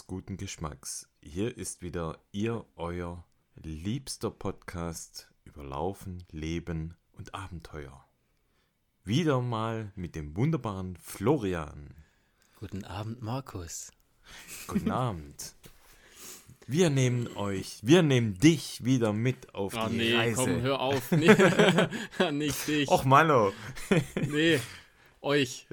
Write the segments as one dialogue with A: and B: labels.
A: Des guten Geschmacks. Hier ist wieder Ihr, euer liebster Podcast über Laufen, Leben und Abenteuer. Wieder mal mit dem wunderbaren Florian.
B: Guten Abend, Markus.
A: Guten Abend. Wir nehmen euch, wir nehmen dich wieder mit auf
B: Oh
A: die
B: nee,
A: Reise.
B: komm, hör auf. Nee, nicht dich.
A: Och, Manno.
B: Nee, euch.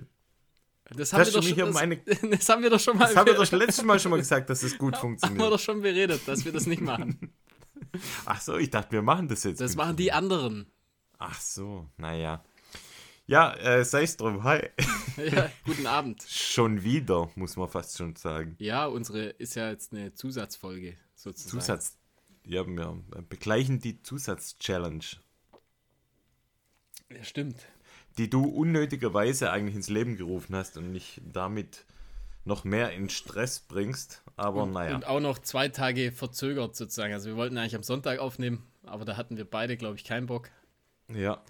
B: Das haben,
A: Das
B: wir doch
A: schon
B: das,
A: meine-
B: das haben wir doch schon mal
A: Das haben wir doch letztes Mal schon mal gesagt, dass es gut
B: haben wir
A: funktioniert.
B: doch schon beredet, dass wir das nicht machen.
A: Ach so, ich dachte, wir machen das jetzt.
B: Das machen die anderen.
A: Ach so, naja. Ja, äh, sei es drum. Hi.
B: Ja, guten Abend.
A: Schon wieder, muss man fast schon sagen.
B: Ja, unsere ist ja jetzt eine Zusatzfolge sozusagen.
A: Zusatz. Ja, wir begleichen die Zusatz-Challenge,
B: Ja, stimmt.
A: Die du unnötigerweise eigentlich ins Leben gerufen hast und mich damit noch mehr in Stress bringst. Aber naja.
B: Und auch noch zwei Tage verzögert sozusagen. Also wir wollten eigentlich am Sonntag aufnehmen, aber da hatten wir beide, glaube ich, keinen Bock.
A: ja.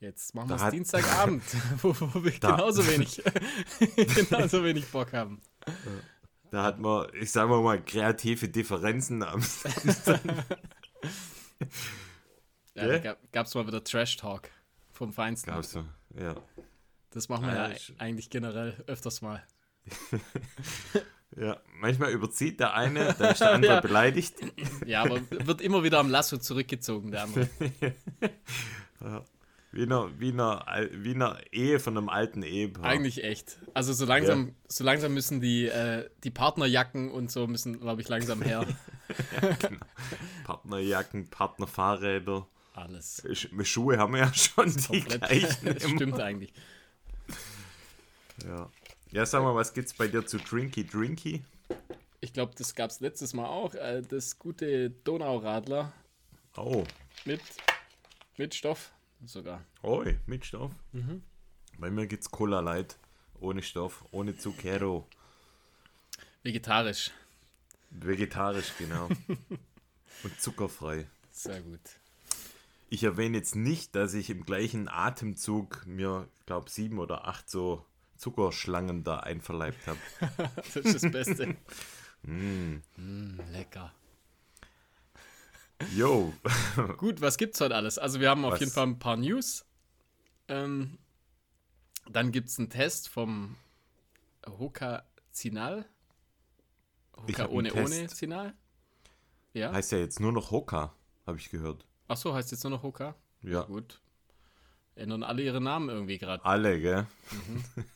B: Jetzt machen wir es Dienstagabend, wo, wo wir
A: Da-
B: genauso wenig, genauso wenig Bock haben.
A: Da hat man, ich sag mal mal, kreative Differenzen am Samstag.
B: Ja, da gab es mal wieder Trash Talk vom Feinsten.
A: Glaubst du? Ja.
B: Das machen wir ja,
A: ja, ich-
B: eigentlich generell öfters mal.
A: Ja. Manchmal überzieht der eine, dann ist der andere
B: Ja.
A: beleidigt.
B: Ja, aber wird immer wieder am Lasso zurückgezogen, der andere.
A: Wie eine, wie, eine, wie eine Ehe von einem alten Ehepaar.
B: Eigentlich echt. Also so langsam, so langsam müssen die, äh, die Partnerjacken und so müssen, glaube ich, langsam her.
A: Partnerjacken, Partnerfahrräder.
B: Alles.
A: Sch- Schuhe haben wir ja schon die gleichen.
B: Das stimmt eigentlich.
A: Ja. ja, sag mal, was gibt's bei dir zu Drinky Drinky?
B: Ich glaube, das gab es letztes Mal auch. Äh, das gute Donauradler
A: Oh,
B: mit, mit Stoff sogar.
A: oi, mit Stoff. Bei mir gibt's Cola Light. Ohne Stoff, ohne Zucchero.
B: Vegetarisch.
A: Vegetarisch, genau. Und zuckerfrei.
B: Sehr gut.
A: Ich erwähne jetzt nicht, dass ich im gleichen Atemzug mir, glaube sieben oder acht so Zuckerschlangen da einverleibt habe.
B: Das ist das Beste. Mm, lecker.
A: Yo,
B: Gut, was gibt's heute alles? Also wir haben auf
A: Was?
B: jeden Fall ein paar News. Ähm, dann gibt's einen Test vom Hoka Zinal.
A: Ich
B: Hoka ohne ohne Zinal. Ja.
A: heißt ja jetzt nur noch Hoka, habe ich gehört.
B: Ach so, heißt jetzt nur noch Hoka?
A: Ja,
B: Gut. Ändern alle ihre Namen irgendwie gerade.
A: alle, gell?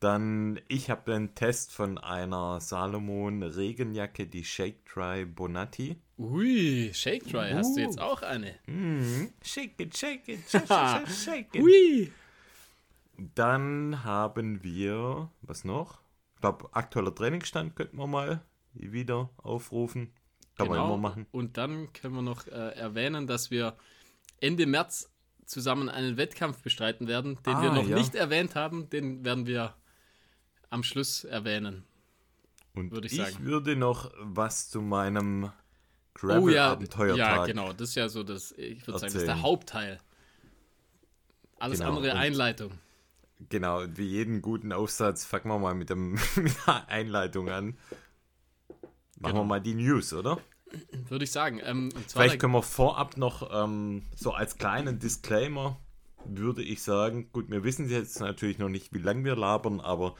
A: Dann, ich habe den Test von einer Salomon Regenjacke, die Shake Dry Bonatti.
B: Ui, Shake Dry, hast du
A: Uh.
B: jetzt auch eine?
A: Shake it, shake it, shake, shake, shake it.
B: Ui.
A: Dann haben wir, was noch? Ich glaube, aktueller Trainingsstand könnten wir mal wieder aufrufen. Kann man immer machen.
B: Genau. Und dann können wir noch äh, erwähnen, dass wir Ende März zusammen einen Wettkampf bestreiten werden, den wir
A: Ah,
B: noch
A: ja.
B: nicht erwähnt haben. Den werden wir am Schluss erwähnen.
A: Und
B: Würde ich
A: ich, würde noch was zu meinem
B: Oh ja,
A: Gravel-Abenteuertag.
B: ja, genau. Das ist ja so das, ich würde sagen, das ist der. Hauptteil. Alles
A: Genau,
B: andere Einleitung.
A: Genau, wie jeden guten Aufsatz fangen wir mal mit, dem, mit der Einleitung an. Machen
B: Genau.
A: wir mal die News, oder?
B: Würde ich sagen. Ähm,
A: Vielleicht können wir vorab noch ähm, so als kleinen Disclaimer, würde ich sagen, gut, wir wissen jetzt natürlich noch nicht, wie lange wir labern, aber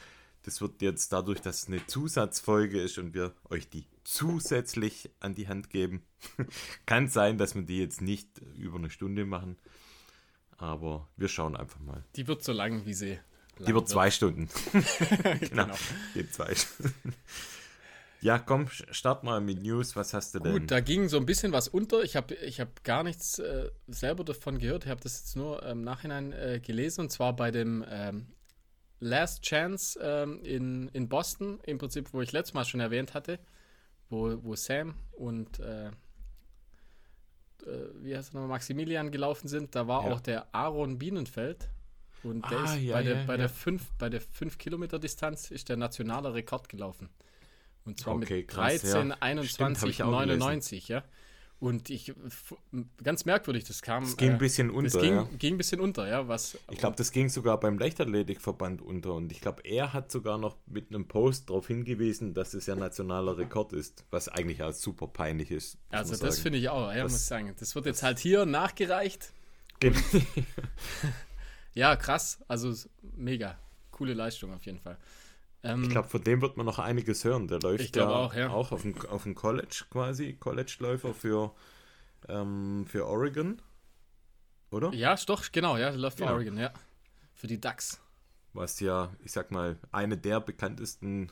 A: das wird jetzt dadurch, dass es eine Zusatzfolge ist und wir euch die zusätzlich an die Hand geben, kann sein, dass wir die jetzt nicht über eine Stunde machen, aber wir schauen einfach mal.
B: die wird so lang, wie sie.
A: Die
B: lang
A: wird zwei Stunden. genau.
B: Genau.
A: Geht zwei Stunden. Ja, komm, start mal mit News. Was hast du denn?
B: Gut, da ging so ein bisschen was unter. Ich habe ich hab gar nichts äh, selber davon gehört. Ich habe das jetzt nur im Nachhinein äh, gelesen. Und zwar bei dem ähm, Last Chance ähm, in, in Boston, im Prinzip, wo ich letztes Mal schon erwähnt hatte, wo, wo Sam und äh, äh, wie heißt er nochmal, Maximilian gelaufen sind. Da war
A: Ja.
B: auch der Aaron Bienenfeld. Und der
A: Ah,
B: ist
A: ja,
B: bei, der,
A: ja,
B: bei, der 5, bei der 5 Kilometer Distanz ist der nationale Rekord gelaufen. Und zwar
A: Okay,
B: mit
A: krass, ja.
B: 13,
A: Stimmt, hab
B: 21,
A: ich auch
B: 99, ja. Und ich, ganz merkwürdig, das kam.
A: Es ging äh, ein bisschen unter.
B: Das ging, ja. ging ein bisschen unter, ja. Was,
A: ich glaube, das ging sogar beim Leichtathletikverband unter. Und ich glaube, er hat sogar noch mit einem Post darauf hingewiesen, dass es ja nationaler Rekord ist, was eigentlich auch super peinlich ist.
B: Also, das finde ich auch, ja, das, muss ich sagen. Das wird jetzt halt hier nachgereicht. ja, krass. Also, mega. Coole Leistung auf jeden Fall.
A: Ähm, ich glaube, von dem wird man noch einiges hören. Der läuft ja auch, ja. auch auf dem, auf dem College quasi, College-Läufer für, ähm, für Oregon, oder?
B: Ja, doch, genau, ja, der läuft für genau. Oregon, ja. Für die Ducks.
A: Was ja, ich sag mal, eine der bekanntesten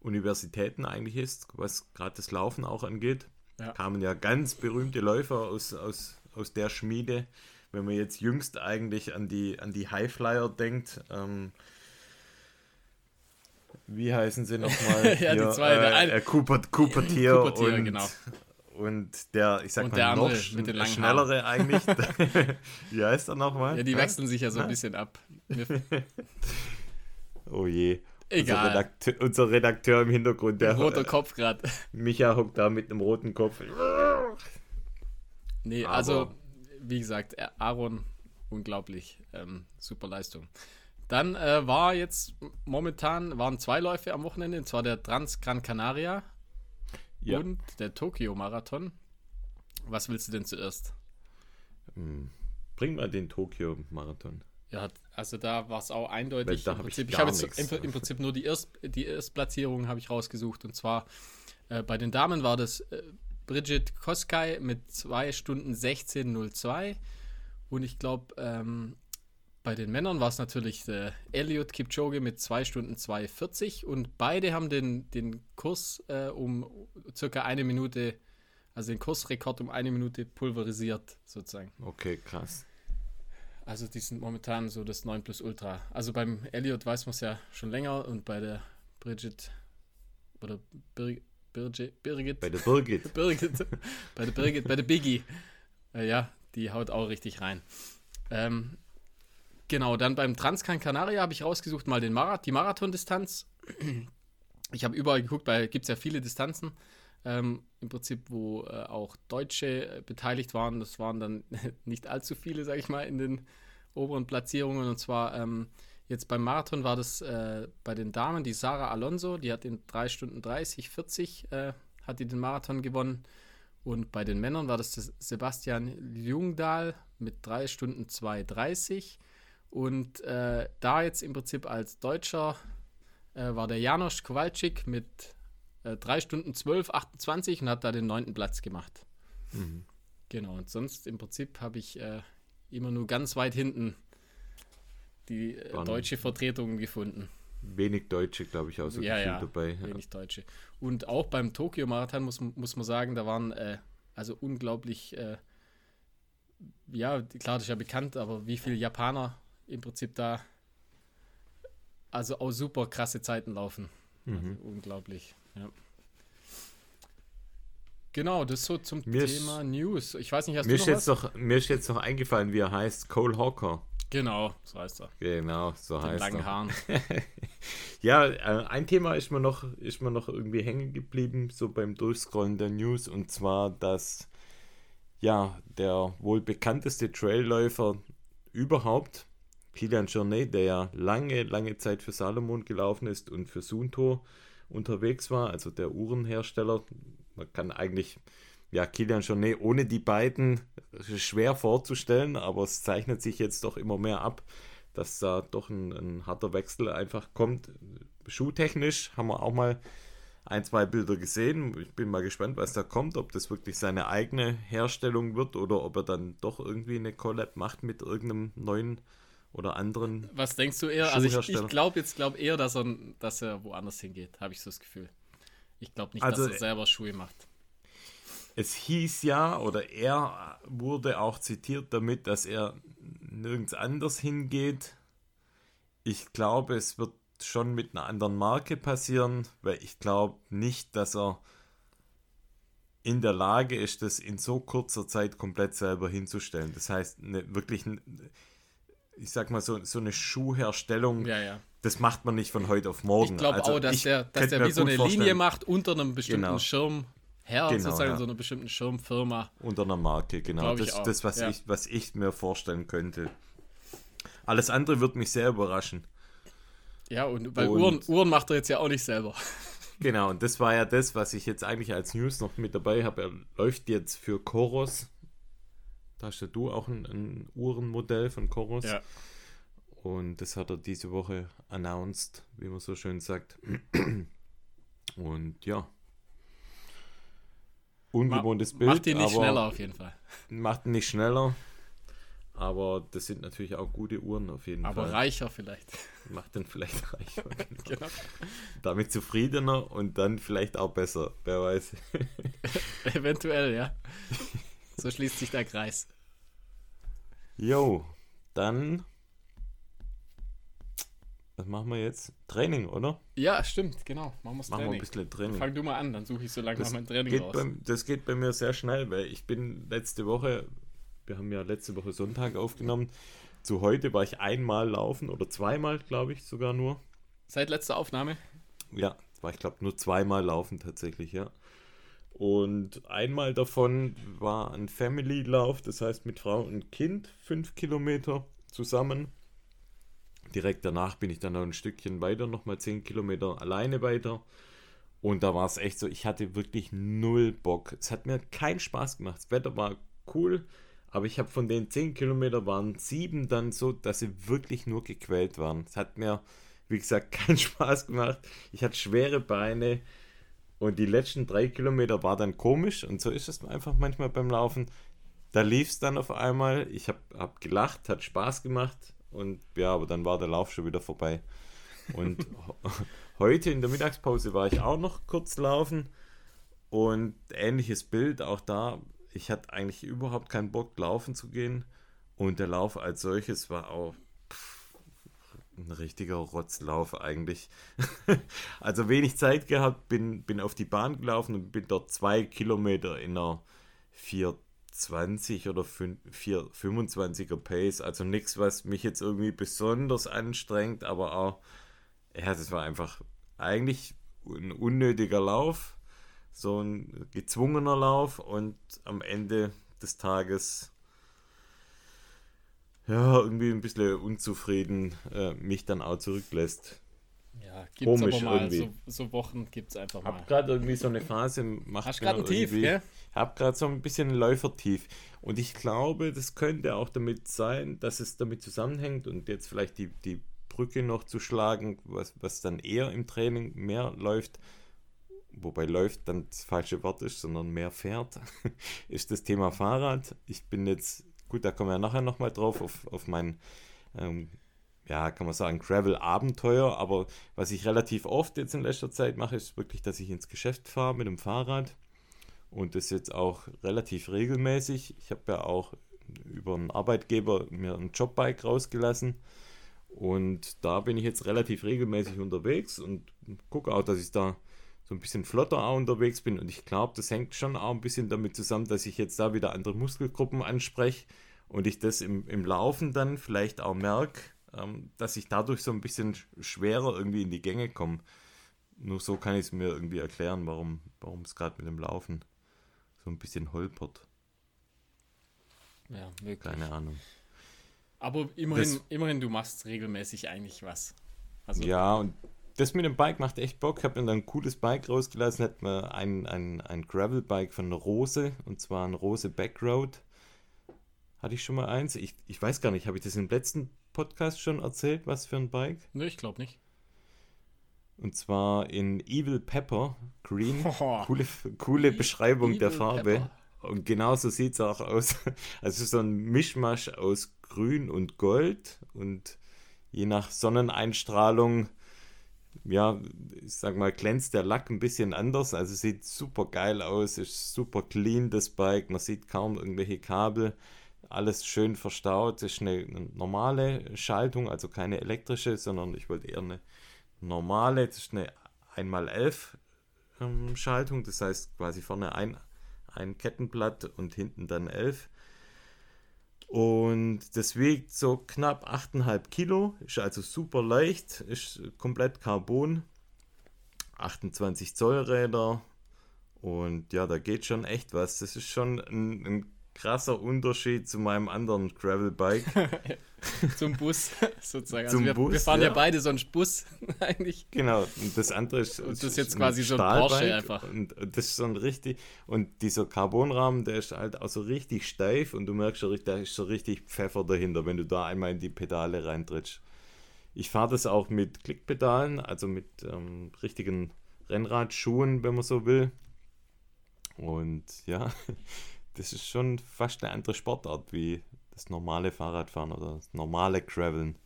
A: Universitäten eigentlich ist, was gerade das Laufen auch angeht. Ja. Kamen ja ganz berühmte Läufer aus, aus, aus der Schmiede. Wenn man jetzt jüngst eigentlich an die, an die Highflyer denkt, ähm, wie heißen sie nochmal? ja, die zwei. Äh, äh, Cooper, Cooper Tier und, genau. und der, ich sag und mal, noch sch schnellere eigentlich. wie heißt er nochmal?
B: Ja, die wechseln sich ja so ein bisschen ab.
A: oh je. Egal. Unser Redakteur, unser Redakteur im Hintergrund,
B: der. Roter Kopf gerade.
A: Micha hockt da mit einem roten Kopf.
B: Nee, Aber also, wie gesagt, Aaron, unglaublich. Ähm, super Leistung. Dann äh, war jetzt momentan waren zwei Läufe am Wochenende, und zwar der Trans Gran Canaria ja. und der Tokio Marathon. Was willst du denn zuerst?
A: Hm. Bring mal den Tokio Marathon.
B: Ja, also da war es auch eindeutig. Hab ich, ich habe jetzt im, im, Prinzip nur die, Erst, die Erstplatzierung habe ich rausgesucht und zwar äh, bei den Damen war das äh, Bridget Koskai mit 2 Stunden 16.02 und ich glaube ähm, bei den Männern war es natürlich der Elliot Kipchoge mit 2 Stunden 2,40 und beide haben den, den Kurs äh, um circa eine Minute, also den Kursrekord um eine Minute pulverisiert, sozusagen.
A: Okay, krass.
B: Also die sind momentan so das 9 plus Ultra. Also beim Elliot weiß man es ja schon länger und bei der Bridget oder Bir Birgit, Birgit.
A: Bei der Birgit.
B: Birgit. bei der Birgit, bei der Biggie. Äh, ja, die haut auch richtig rein. Ähm, Genau, dann beim Transcan Canaria habe ich rausgesucht mal den Marath die Marathondistanz. Ich habe überall geguckt, weil gibt es ja viele Distanzen. Ähm, Im Prinzip, wo äh, auch Deutsche äh, beteiligt waren. Das waren dann nicht allzu viele, sage ich mal, in den oberen Platzierungen. Und zwar ähm, jetzt beim Marathon war das äh, bei den Damen die Sarah Alonso, die hat in 3 Stunden 30, 40 äh, hat die den Marathon gewonnen. Und bei den Männern war das Sebastian Jungdahl mit 3 Stunden 2,30. Und äh, da jetzt im Prinzip als Deutscher äh, war der Janosch Kowalczyk mit äh, 3 Stunden 12, 28 und hat da den neunten Platz gemacht. Mhm. Genau, und sonst im Prinzip habe ich äh, immer nur ganz weit hinten die äh, deutsche Vertretung gefunden.
A: Wenig Deutsche, glaube ich, auch so
B: ja, ja, dabei. Ja. Wenig Deutsche. Und auch beim Tokio-Marathon muss, muss man sagen, da waren äh, also unglaublich, ja, klar, das ist ja bekannt, aber wie viele Japaner im Prinzip da also auch super krasse Zeiten laufen. Mhm. Also unglaublich, ja. Genau, das so zum mir Thema ist, News. Ich weiß nicht, hast
A: mir
B: du
A: noch ist was? Noch, mir ist jetzt noch eingefallen, wie er heißt. Cole Hawker.
B: Genau, so heißt er.
A: Genau, so
B: Den
A: heißt
B: langen er. Haaren.
A: ja, äh, ein Thema ist mir, noch, ist mir noch irgendwie hängen geblieben, so beim Durchscrollen der News, und zwar, dass ja, der wohl bekannteste Trailläufer überhaupt, Kilian Jornet, der ja lange, lange Zeit für Salomon gelaufen ist und für Sunto unterwegs war, also der Uhrenhersteller. Man kann eigentlich, ja, Kilian Jornet ohne die beiden schwer vorzustellen, aber es zeichnet sich jetzt doch immer mehr ab, dass da doch ein, ein harter Wechsel einfach kommt. Schuhtechnisch haben wir auch mal ein, zwei Bilder gesehen. Ich bin mal gespannt, was da kommt, ob das wirklich seine eigene Herstellung wird oder ob er dann doch irgendwie eine Collab macht mit irgendeinem neuen oder anderen.
B: Was denkst du eher? Also ich, ich glaube jetzt glaub eher, dass er, dass er woanders hingeht, habe ich so das Gefühl. Ich glaube nicht, also, dass er selber Schuhe macht.
A: Es hieß ja, oder er wurde auch zitiert damit, dass er nirgends anders hingeht. Ich glaube, es wird schon mit einer anderen Marke passieren, weil ich glaube nicht, dass er in der Lage ist, das in so kurzer Zeit komplett selber hinzustellen. Das heißt, eine, wirklich ich sag mal, so, so eine Schuhherstellung,
B: ja, ja.
A: das macht man nicht von heute auf morgen.
B: Ich glaube also auch, dass der, dass der wie so eine Linie macht unter einem bestimmten genau. Schirm. her, genau, sozusagen ja. so einer bestimmten Schirmfirma.
A: Unter einer Marke, genau. Das ist das, was, ja. ich, was ich mir vorstellen könnte. Alles andere wird mich sehr überraschen.
B: Ja, und weil und, Uhren, Uhren macht er jetzt ja auch nicht selber.
A: Genau, und das war ja das, was ich jetzt eigentlich als News noch mit dabei habe. Er läuft jetzt für Koros. Da hast ja du auch ein, ein Uhrenmodell von Koros. Ja. Und das hat er diese Woche announced, wie man so schön sagt. Und ja. Ungewohntes Bild.
B: Macht ihn nicht schneller auf jeden Fall.
A: Macht ihn nicht schneller. Aber das sind natürlich auch gute Uhren auf jeden
B: aber
A: Fall.
B: Aber reicher vielleicht.
A: Macht dann vielleicht reicher. Genau. genau. Damit zufriedener und dann vielleicht auch besser. Wer weiß.
B: Eventuell, ja. So schließt sich der Kreis.
A: Jo, dann. Was machen wir jetzt? Training, oder?
B: Ja, stimmt, genau.
A: Machen, machen wir ein bisschen Training.
B: Fang du mal an, dann suche ich so lange das mein Training
A: geht
B: raus.
A: Bei, das geht bei mir sehr schnell, weil ich bin letzte Woche wir haben ja letzte Woche Sonntag aufgenommen. Zu heute war ich einmal laufen oder zweimal, glaube ich, sogar nur.
B: Seit letzter Aufnahme?
A: Ja, war ich glaube nur zweimal laufen tatsächlich, ja. Und einmal davon war ein Family-Lauf, das heißt mit Frau und Kind, fünf Kilometer zusammen. Direkt danach bin ich dann noch ein Stückchen weiter, nochmal zehn Kilometer alleine weiter. Und da war es echt so, ich hatte wirklich null Bock. Es hat mir keinen Spaß gemacht. Das Wetter war cool. Aber ich habe von den 10 Kilometern waren sieben dann so, dass sie wirklich nur gequält waren. Es hat mir, wie gesagt, keinen Spaß gemacht. Ich hatte schwere Beine und die letzten drei Kilometer war dann komisch und so ist es einfach manchmal beim Laufen. Da lief es dann auf einmal. Ich habe hab gelacht, hat Spaß gemacht und ja, aber dann war der Lauf schon wieder vorbei. Und heute in der Mittagspause war ich auch noch kurz laufen und ähnliches Bild, auch da ich hatte eigentlich überhaupt keinen Bock, laufen zu gehen. Und der Lauf als solches war auch ein richtiger Rotzlauf eigentlich. also wenig Zeit gehabt, bin, bin auf die Bahn gelaufen und bin dort zwei Kilometer in einer 420 oder 425er Pace. Also nichts, was mich jetzt irgendwie besonders anstrengt, aber auch, ja, das war einfach eigentlich ein unnötiger Lauf so ein gezwungener Lauf und am Ende des Tages ja, irgendwie ein bisschen unzufrieden äh, mich dann auch zurücklässt.
B: Ja, gibt es aber mal. Irgendwie. So, so Wochen gibt es einfach mal.
A: Hab gerade irgendwie so eine Phase,
B: macht Hast gerade ein Tief, gell?
A: Hab gerade so ein bisschen ein Läufertief. Und ich glaube, das könnte auch damit sein, dass es damit zusammenhängt und jetzt vielleicht die, die Brücke noch zu schlagen, was, was dann eher im Training mehr läuft, wobei läuft dann das falsche Wort ist, sondern mehr fährt, ist das Thema Fahrrad. Ich bin jetzt, gut, da kommen wir nachher nochmal drauf, auf, auf mein, ähm, ja, kann man sagen, Gravel-Abenteuer. Aber was ich relativ oft jetzt in letzter Zeit mache, ist wirklich, dass ich ins Geschäft fahre mit dem Fahrrad. Und das jetzt auch relativ regelmäßig. Ich habe ja auch über einen Arbeitgeber mir ein Jobbike rausgelassen. Und da bin ich jetzt relativ regelmäßig unterwegs und gucke auch, dass ich da so ein bisschen flotter auch unterwegs bin. Und ich glaube, das hängt schon auch ein bisschen damit zusammen, dass ich jetzt da wieder andere Muskelgruppen anspreche und ich das im, im Laufen dann vielleicht auch merke, ähm, dass ich dadurch so ein bisschen schwerer irgendwie in die Gänge komme. Nur so kann ich es mir irgendwie erklären, warum, warum es gerade mit dem Laufen so ein bisschen holpert.
B: Ja, wirklich.
A: Keine Ahnung.
B: Aber immerhin, das, immerhin, du machst regelmäßig eigentlich was.
A: Also, ja, und das mit dem Bike macht echt Bock. Ich habe mir dann ein cooles Bike rausgelassen. Hat mir ein, ein, ein Gravel-Bike von Rose und zwar ein Rose Backroad. Hatte ich schon mal eins? Ich, ich weiß gar nicht, habe ich das im letzten Podcast schon erzählt, was für ein Bike?
B: Ne, ich glaube nicht.
A: Und zwar in Evil Pepper Green. Oh. Coole, coole Beschreibung Evil der Farbe. Pepper. Und genauso sieht es auch aus. Also so ein Mischmasch aus Grün und Gold. Und je nach Sonneneinstrahlung ja, ich sag mal, glänzt der Lack ein bisschen anders. Also sieht super geil aus, ist super clean das Bike. Man sieht kaum irgendwelche Kabel. Alles schön verstaut. Ist eine, normale Schaltung, also keine elektrische, sondern ich wollte eher eine normale. Das ist eine 1x11 ähm, Schaltung. Das heißt quasi vorne ein, ein Kettenblatt und hinten dann 11. Und das wiegt so knapp 8,5 Kilo, ist also super leicht, ist komplett Carbon, 28 Zoll Räder Und ja, da geht schon echt was. Das ist schon ein, ein krasser Unterschied zu meinem anderen Gravelbike.
B: Zum Bus sozusagen. Also Zum wir, Bus, wir fahren ja. ja. beide so einen Bus eigentlich.
A: Genau, und das andere ist.
B: Und das ist jetzt quasi so ein Porsche einfach.
A: Und, das ist so ein richtig. Und dieser Carbonrahmen, der ist halt auch so richtig steif und du merkst schon, da ist so richtig Pfeffer dahinter, wenn du da einmal in die Pedale reintrittst. Ich fahre das auch mit Klickpedalen, also mit ähm, richtigen Rennradschuhen, wenn man so will. Und ja, das ist schon fast eine andere Sportart wie das normale Fahrradfahren oder das normale Graveln.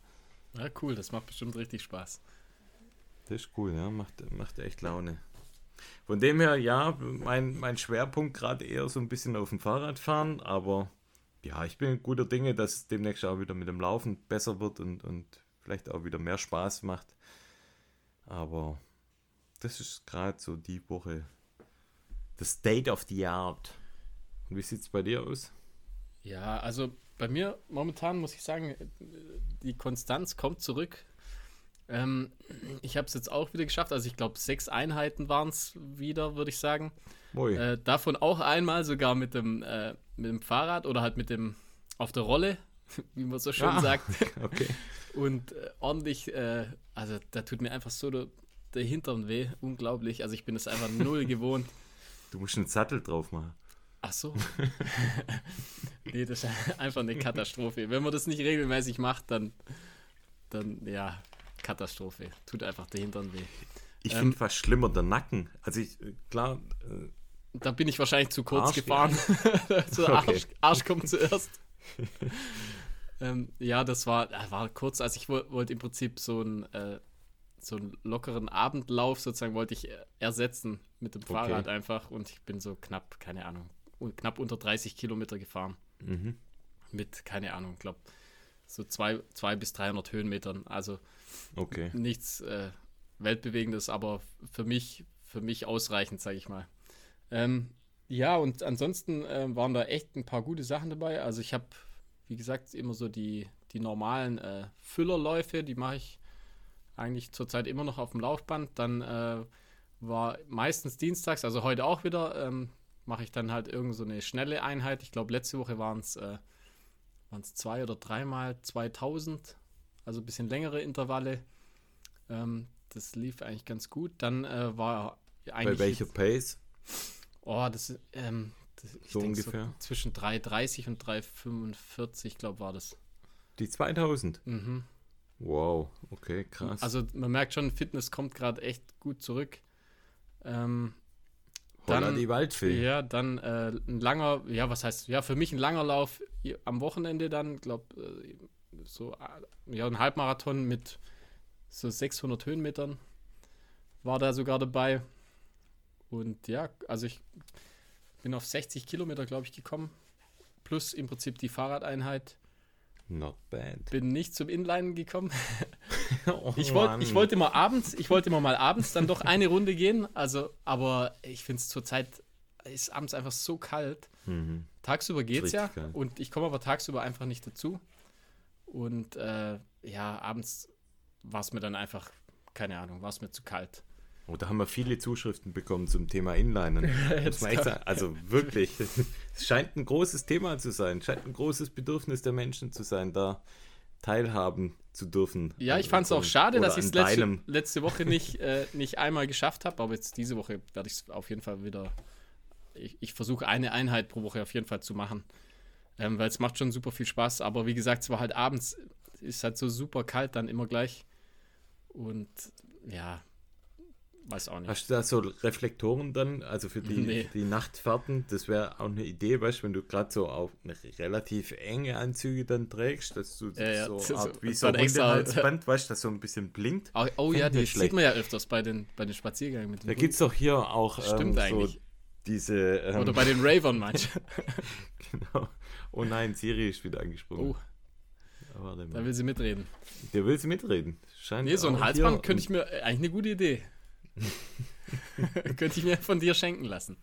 B: Ja, cool, das macht bestimmt richtig Spaß.
A: Das ist cool, ja, macht, macht echt Laune. Von dem her, ja, mein, mein Schwerpunkt gerade eher so ein bisschen auf dem Fahrradfahren, aber ja, ich bin guter Dinge, dass es demnächst auch wieder mit dem Laufen besser wird und, und vielleicht auch wieder mehr Spaß macht. Aber das ist gerade so die Woche. The State of the Art. Und wie sieht es bei dir aus?
B: Ja, also bei mir momentan muss ich sagen, die Konstanz kommt zurück. Ähm, ich habe es jetzt auch wieder geschafft. Also ich glaube, sechs Einheiten waren es wieder, würde ich sagen. Äh, davon auch einmal sogar mit dem, äh, mit dem Fahrrad oder halt mit dem auf der Rolle, wie man so schön ah, sagt. Okay. Und äh, ordentlich, äh, also da tut mir einfach so der, der Hintern weh. Unglaublich. Also ich bin es einfach null gewohnt.
A: Du musst einen Sattel drauf machen.
B: Ach so. nee, das ist einfach eine Katastrophe. Wenn man das nicht regelmäßig macht, dann, dann ja, Katastrophe. Tut einfach der Hintern weh.
A: Ich ähm, finde fast schlimmer der Nacken. Also ich, äh, klar. Äh,
B: da bin ich wahrscheinlich zu kurz Arsch, gefahren. so Arsch, okay. Arsch kommt zuerst. ähm, ja, das war, war kurz. Also ich wollte im Prinzip so ein äh, so einen lockeren Abendlauf sozusagen wollte ich ersetzen mit dem Fahrrad okay. einfach und ich bin so knapp, keine Ahnung, knapp unter 30 Kilometer gefahren. Mhm. Mit, keine Ahnung, ich glaube, so zwei, zwei bis 300 Höhenmetern. Also okay. nichts äh, Weltbewegendes, aber für mich, für mich ausreichend, sage ich mal. Ähm, ja, und ansonsten äh, waren da echt ein paar gute Sachen dabei. Also ich habe, wie gesagt, immer so die, die normalen äh, Füllerläufe, die mache ich eigentlich zurzeit immer noch auf dem Laufband. Dann äh, war meistens dienstags, also heute auch wieder, ähm, mache ich dann halt irgend so eine schnelle Einheit. Ich glaube, letzte Woche waren es äh, zwei oder dreimal 2000, also ein bisschen längere Intervalle. Ähm, das lief eigentlich ganz gut. Dann äh, war
A: eigentlich. Bei welcher Pace?
B: Oh, das ist. Ähm, das,
A: so ungefähr. So
B: zwischen 3,30 und 3,45, glaube war das.
A: Die 2000? Mhm. Wow, okay, krass.
B: Also man merkt schon, Fitness kommt gerade echt gut zurück. Ähm,
A: dann, die Waldfee.
B: Ja, dann äh, ein langer, ja, was heißt, ja, für mich ein langer Lauf am Wochenende dann, glaube äh, so, äh, ja, ein Halbmarathon mit so 600 Höhenmetern war da sogar dabei. Und ja, also ich bin auf 60 Kilometer, glaube ich, gekommen. Plus im Prinzip die Fahrradeinheit.
A: Not bad.
B: Bin nicht zum Inline gekommen. oh, ich, wollt, ich wollte mal abends, ich wollte mal, mal abends dann doch eine Runde gehen. Also, aber ich finde es zurzeit ist abends einfach so kalt. Mhm. Tagsüber geht's ja. Kalt. Und ich komme aber tagsüber einfach nicht dazu. Und äh, ja, abends war es mir dann einfach, keine Ahnung, war es mir zu kalt.
A: Oh, da haben wir viele Zuschriften bekommen zum Thema Inlinen. also wirklich, es scheint ein großes Thema zu sein, scheint ein großes Bedürfnis der Menschen zu sein, da teilhaben zu dürfen.
B: Ja, ich fand es auch schade, dass ich es letzte, letzte, Woche nicht, äh, nicht einmal geschafft habe, aber jetzt diese Woche werde ich es auf jeden Fall wieder. Ich, ich versuche eine Einheit pro Woche auf jeden Fall zu machen, ähm, weil es macht schon super viel Spaß. Aber wie gesagt, es war halt abends, ist halt so super kalt dann immer gleich. Und ja, weiß auch nicht.
A: Hast du da so Reflektoren dann, also für die, nee. die Nachtfahrten? Das wäre auch eine Idee, weißt du, wenn du gerade so auch relativ enge Anzüge dann trägst, dass du ja, so, ja. Art, wie so ein Hundehalsband, weißt du, das so ein bisschen blinkt.
B: Oh, oh ja, die sieht man ja öfters bei den, bei den Spaziergängen mit
A: Da gibt es doch hier auch
B: Stimmt ähm, eigentlich. So
A: diese.
B: Ähm, Oder bei den Ravern manchmal.
A: genau. Oh nein, Siri ist wieder angesprungen. Oh.
B: Da will sie mitreden.
A: Der will sie mitreden.
B: Scheint nee, so ein Halsband könnte ich mir äh, eigentlich eine gute Idee. Könnte ich mir von dir schenken lassen.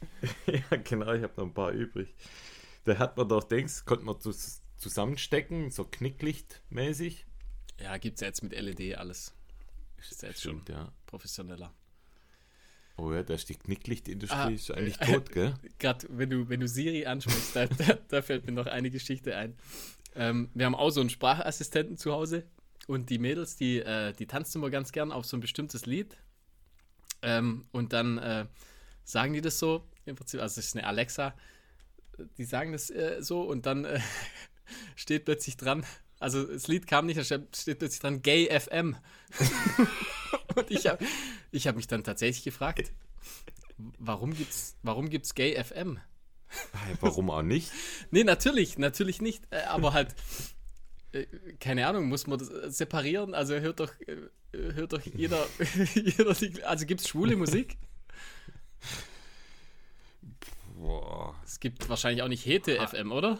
A: ja, genau, ich habe noch ein paar übrig. Da hat man doch, denkst, konnte man zusammenstecken, so Knicklicht-mäßig.
B: Ja, gibt es ja jetzt mit LED alles. Ist jetzt Stimmt, schon ja. professioneller.
A: Oh ja, da ist die Knicklichtindustrie
B: Ah,
A: ist eigentlich
B: äh,
A: tot, gell?
B: Gerade wenn du, wenn du Siri ansprichst, da, da, da fällt mir noch eine Geschichte ein. Ähm, wir haben auch so einen Sprachassistenten zu Hause und die Mädels, die, äh, die tanzen immer ganz gern auf so ein bestimmtes Lied. Ähm, und dann äh, sagen die das so, im Prinzip, also es ist eine Alexa, die sagen das äh, so und dann äh, steht plötzlich dran, also das Lied kam nicht, da steht plötzlich dran Gay FM. und ich habe ich hab mich dann tatsächlich gefragt, warum gibt's, warum gibt's Gay FM?
A: Warum auch nicht?
B: Nee, natürlich, natürlich nicht, äh, aber halt, keine Ahnung, muss man das äh, separieren? Also hört doch, äh, hört doch jeder, jeder die, also gibt's schwule Musik?
A: Boah.
B: Es gibt wahrscheinlich auch nicht Hete FM, oder?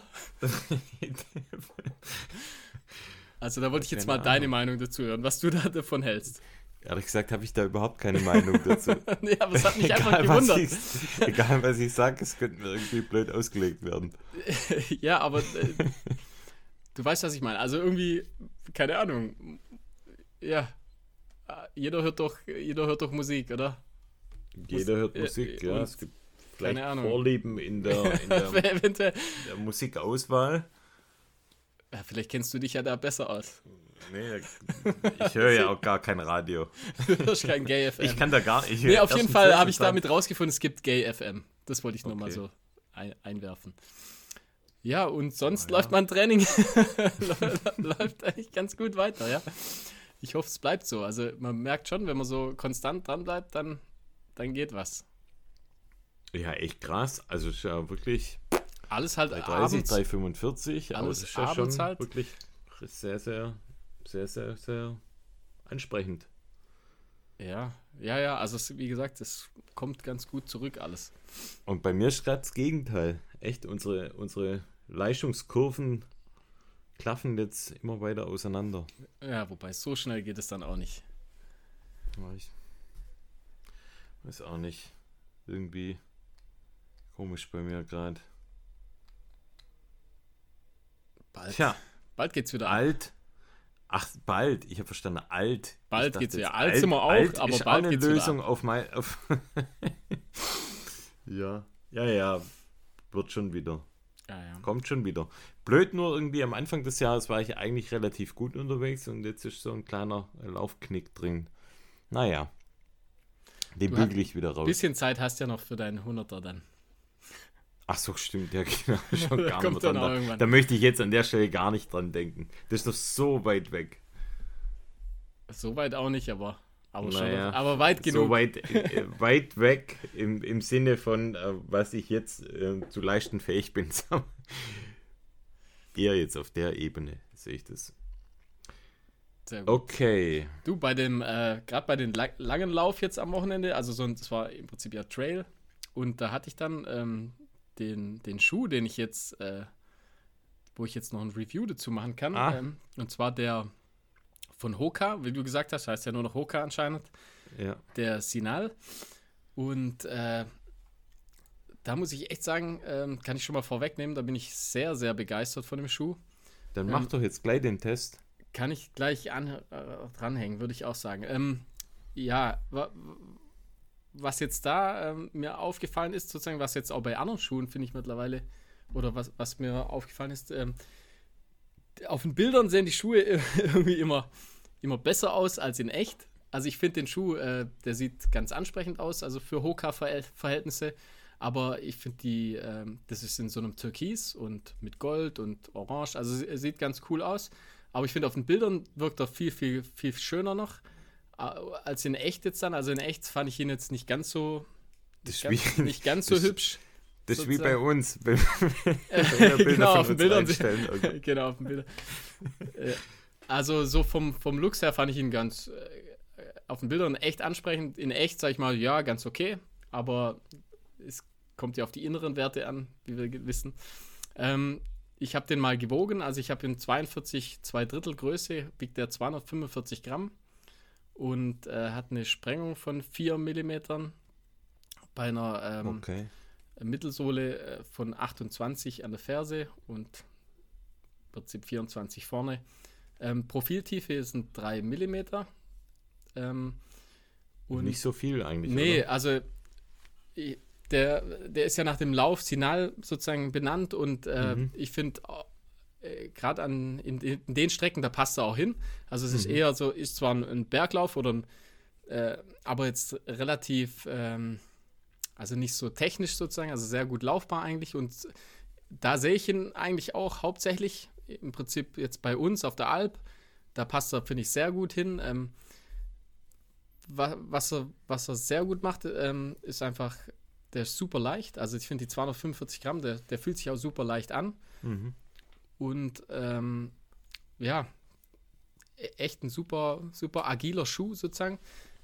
B: Also da wollte ich jetzt mal deine
A: Ahnung.
B: Meinung dazu hören, was du da davon hältst.
A: Ehrlich gesagt habe ich da überhaupt keine Meinung dazu.
B: nee, aber es hat mich einfach
A: egal, was
B: gewundert.
A: ich, egal, was ich sage, es könnte mir irgendwie blöd ausgelegt werden.
B: ja, aber äh, du weißt, was ich meine. Also irgendwie, keine Ahnung. Ja, äh, jeder hört doch, jeder hört doch Musik, oder?
A: Jeder hört
B: äh,
A: Musik,
B: äh,
A: ja. Es gibt vielleicht
B: keine Ahnung.
A: Vorlieben in der, in der,
B: Eventuell.
A: der Musikauswahl.
B: Ja, vielleicht kennst du dich ja da besser aus.
A: Nee, ich höre ja auch gar kein Radio.
B: Du hörst kein Gay FM.
A: Ich kann da gar nicht.
B: nee, auf jeden Fall habe ich damit rausgefunden, es gibt Gay FM. Das wollte ich nur mal
A: Okay.
B: so ein, einwerfen. Ja, und sonst
A: ja.
B: läuft mein Training läuft eigentlich ganz gut weiter, ja. Ich hoffe, es bleibt so. Also man merkt schon, wenn man so konstant dran bleibt, dann, dann geht was.
A: Ja, echt krass. Also ist ja wirklich
B: Alles halt
A: 330,
B: abends.
A: 345, aber
B: Alles
A: ist ja
B: abends
A: schon
B: halt.
A: wirklich sehr, sehr, sehr, sehr, sehr ansprechend.
B: Ja, ja, ja. Also es, wie gesagt, es kommt ganz gut zurück alles.
A: Und bei mir ist gerade das Gegenteil. Echt, unsere, unsere Leistungskurven klaffen jetzt immer weiter auseinander.
B: Ja, wobei so schnell geht es dann auch nicht.
A: Ich weiß auch nicht. Irgendwie komisch bei mir gerade.
B: Bald,
A: Tja,
B: bald geht's wieder
A: alt. Ach, bald. Ich habe verstanden, alt.
B: Bald geht's wieder.
A: jetzt,
B: Alt sind wir auch, aber
A: ist
B: bald
A: auch eine
B: geht's wieder
A: Lösung auf mein. Auf ja, ja, ja. Wird schon wieder.
B: Ja, ja.
A: Kommt schon wieder. Blöd nur irgendwie am Anfang des Jahres war ich eigentlich relativ gut unterwegs und jetzt ist so ein kleiner Laufknick drin. Naja. Den
B: Du
A: bügel ich wieder raus.
B: Bisschen Zeit hast ja noch für deinen 100er dann.
A: Ach so, stimmt, ja, genau. Schon gar
B: Kommt
A: nicht dran. Da, da möchte ich jetzt an der Stelle gar nicht dran denken. Das ist doch so weit weg.
B: So weit auch nicht, aber, aber, schon,
A: Naja,
B: aber weit genug.
A: So weit, äh, weit weg im, im Sinne von, äh, was ich jetzt äh, zu leisten fähig bin. Eher jetzt auf der Ebene sehe ich das. Okay.
B: Du, bei dem, äh, gerade bei den la langen Lauf jetzt am Wochenende, also so ein, das war im Prinzip ja Trail, und da hatte ich dann ähm, den, den Schuh, den ich jetzt, wo ich jetzt noch ein Review dazu machen kann.
A: Ah.
B: Ähm, und zwar der von Hoka, wie du gesagt hast, heißt ja nur noch Hoka anscheinend,
A: Ja.
B: der Sinal. Und äh, da muss ich echt sagen, ähm, kann ich schon mal vorwegnehmen, da bin ich sehr, sehr begeistert von dem Schuh.
A: Dann
B: Ähm,
A: mach doch jetzt gleich den Test.
B: Kann ich gleich an, äh, dranhängen, würde ich auch sagen. Ähm, ja, wa, was jetzt da ähm, mir aufgefallen ist, sozusagen, was jetzt auch bei anderen Schuhen, finde ich mittlerweile, oder was, was mir aufgefallen ist, ähm, auf den Bildern sehen die Schuhe irgendwie immer, immer besser aus als in echt. Also ich finde den Schuh, äh, der sieht ganz ansprechend aus, also für Hoka-Verhältnisse. Aber ich finde die, ähm, das ist in so einem Türkis und mit Gold und Orange. Also er sieht ganz cool aus. Aber ich finde, auf den Bildern wirkt er viel, viel, viel schöner noch äh, als in echt jetzt dann. Also in echt fand ich ihn jetzt nicht ganz so,
A: Das
B: ganz,
A: wie,
B: nicht ganz so
A: das-
B: hübsch.
A: das ist wie bei uns. Wenn, wenn wir Bilder
B: genau,
A: von uns
B: Bildern.
A: einstellen. Okay.
B: genau, auf den Bildern. Also so vom, vom Looks her fand ich ihn ganz äh, auf den Bildern echt ansprechend. In echt, sag ich mal, ja, ganz okay. Aber es kommt ja auf die inneren Werte an, wie wir wissen. Ähm, ich habe den mal gewogen, also ich habe in 42 2 Drittel Größe, wiegt der 245 Gramm und äh, hat eine Sprengung von 4 Millimetern bei einer ähm,
A: okay.
B: Mittelsohle äh, von 28 an der Ferse und Prinzip 24 vorne. Ähm, Profiltiefe sind 3 mm. Ähm,
A: Und nicht so viel eigentlich.
B: Nee, oder? also der, der ist ja nach dem Lauf Sinal sozusagen benannt und äh, mhm. ich finde äh, gerade an in, in, den Strecken, da passt er auch hin. Also es mhm. ist eher so, ist zwar ein, ein Berglauf oder ein, äh, aber jetzt relativ, ähm, also nicht so technisch sozusagen, also sehr gut laufbar eigentlich und da sehe ich ihn eigentlich auch hauptsächlich im Prinzip jetzt bei uns auf der Alp. Da passt er, finde ich, sehr gut hin. Ähm, was, er, was er sehr gut macht, ähm, ist einfach, der ist super leicht. Also ich finde die 245 Gramm, der, der fühlt sich auch super leicht an. Mhm. Und ähm, ja, e-, echt ein super, super agiler Schuh sozusagen.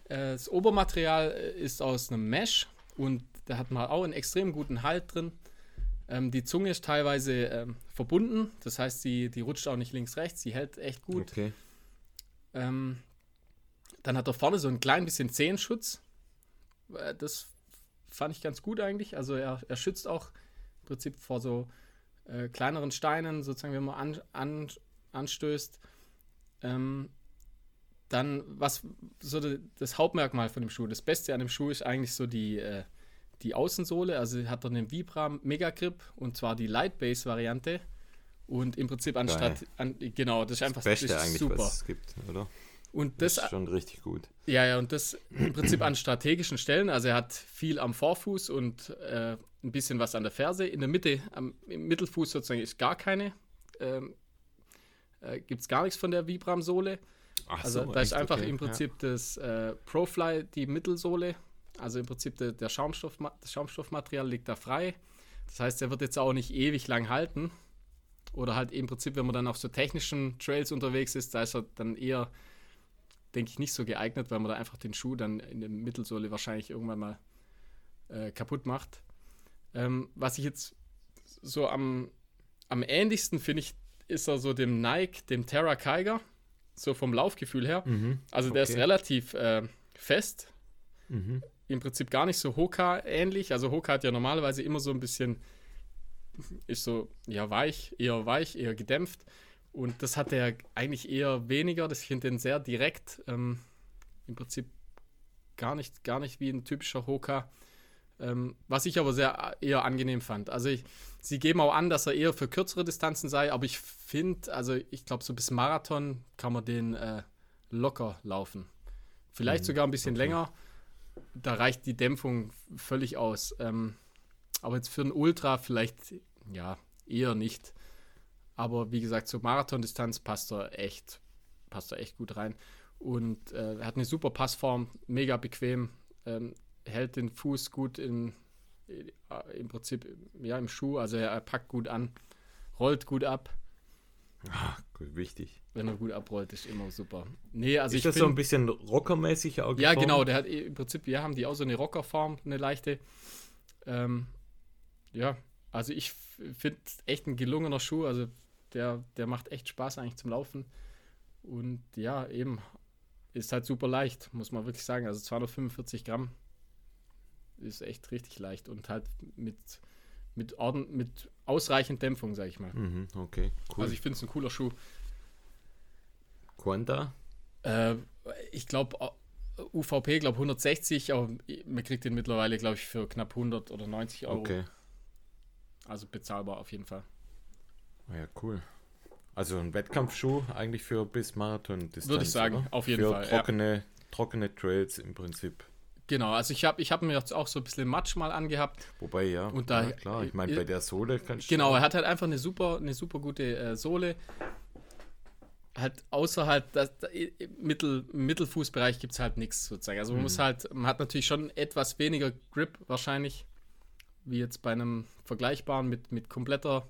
B: Äh, das Obermaterial äh, ist aus einem Mesh und da hat man auch einen extrem guten Halt drin. Ähm, die Zunge ist teilweise ähm, verbunden, das heißt, die, die rutscht auch nicht links-rechts, sie hält echt gut. Okay. Ähm, dann hat er vorne so ein klein bisschen Zehenschutz. Äh, das fand ich ganz gut eigentlich. Also er, er schützt auch im Prinzip vor so äh, kleineren Steinen, sozusagen, wenn man an, an, anstößt. Ähm, dann, was so das Hauptmerkmal von dem Schuh, das Beste an dem Schuh ist eigentlich so die, äh, die Außensohle. Also hat er einen Vibram Mega Grip und zwar die Light Base Variante. Und im Prinzip anstatt, an, genau, das ist einfach
A: das Beste eigentlich, super. was es gibt, oder?
B: Und das,
A: das, ist schon richtig gut.
B: Ja, ja, und das im Prinzip an strategischen Stellen. Also er hat viel am Vorfuß und äh, ein bisschen was an der Ferse. In der Mitte, am, im Mittelfuß sozusagen, ist gar keine, ähm, äh, gibt es gar nichts von der Vibram-Sohle. Also so, da ist einfach okay, im Prinzip ja. das äh, Profly, die Mittelsohle. Also im Prinzip der, der Schaumstoff, das Schaumstoffmaterial liegt da frei. Das heißt, er wird jetzt auch nicht ewig lang halten. Oder halt im Prinzip, wenn man dann auf so technischen Trails unterwegs ist, da ist er dann eher denke ich, nicht so geeignet, weil man da einfach den Schuh dann in der Mittelsohle wahrscheinlich irgendwann mal äh, kaputt macht. Ähm, was ich jetzt so am, am ähnlichsten finde ich, ist er so dem Nike, dem Terra Kiger, so vom Laufgefühl her. Mhm, also der okay. ist relativ äh, fest. Mhm. Im Prinzip gar nicht so Hoka ähnlich. Also Hoka hat ja normalerweise immer so ein bisschen, ist so, ja, weich, eher weich, eher gedämpft. Und das hat er eigentlich eher weniger. Das, ich finde den sehr direkt. Ähm, Im Prinzip gar nicht, gar nicht wie ein typischer Hoka. Ähm, was ich aber sehr eher angenehm fand. Also ich, sie geben auch an, dass er eher für kürzere Distanzen sei, aber ich finde, also ich glaube, so bis Marathon kann man den äh, locker laufen. Vielleicht mhm. sogar ein bisschen okay. länger. Da reicht die Dämpfung völlig aus. Ähm, aber jetzt für ein Ultra vielleicht, ja, eher nicht. Aber wie gesagt, zur Marathondistanz passt er echt, passt er echt gut rein. Und äh, er hat eine super Passform, mega bequem, ähm, hält den Fuß gut in, äh, im Prinzip ja, im Schuh, also er packt gut an, rollt gut ab.
A: Ah, gut, wichtig.
B: Wenn er gut abrollt, ist immer super. Nee, also
A: ist
B: ich
A: das
B: bin,
A: so ein bisschen rockermäßig
B: auch Ja, genau, der hat im Prinzip, wir haben die auch so eine Rockerform, eine leichte. Ähm, ja, also ich finde echt ein gelungener Schuh, also der, der macht echt Spaß eigentlich zum Laufen. Und ja, eben, ist halt super leicht, muss man wirklich sagen. Also 245 Gramm ist echt richtig leicht und halt mit, mit, Orden, mit ausreichend Dämpfung, sag ich mal.
A: Mhm, okay,
B: cool. Also ich finde es ein cooler Schuh.
A: Quanta?
B: Äh, ich glaube, UVP, glaube 160, aber man kriegt den mittlerweile, glaube ich, für knapp 100 oder 90 Euro. Okay. Also bezahlbar auf jeden Fall.
A: Ah ja, cool. Also ein Wettkampfschuh eigentlich für bis Marathon.
B: Würde ich sagen, oder? auf jeden
A: für
B: Fall.
A: Trockene, ja. trockene Trails im Prinzip.
B: Genau, also ich habe ich hab mir jetzt auch so ein bisschen Matsch mal angehabt.
A: Wobei, ja,
B: und da,
A: ja klar, ich meine, bei der Sohle
B: kannst du. Genau, er hat halt einfach eine super, eine super gute äh, Sohle. Halt außerhalb, das, Mittel, im Mittelfußbereich gibt es halt nichts sozusagen. Also man mhm. muss halt, man hat natürlich schon etwas weniger Grip wahrscheinlich, wie jetzt bei einem vergleichbaren mit, mit kompletter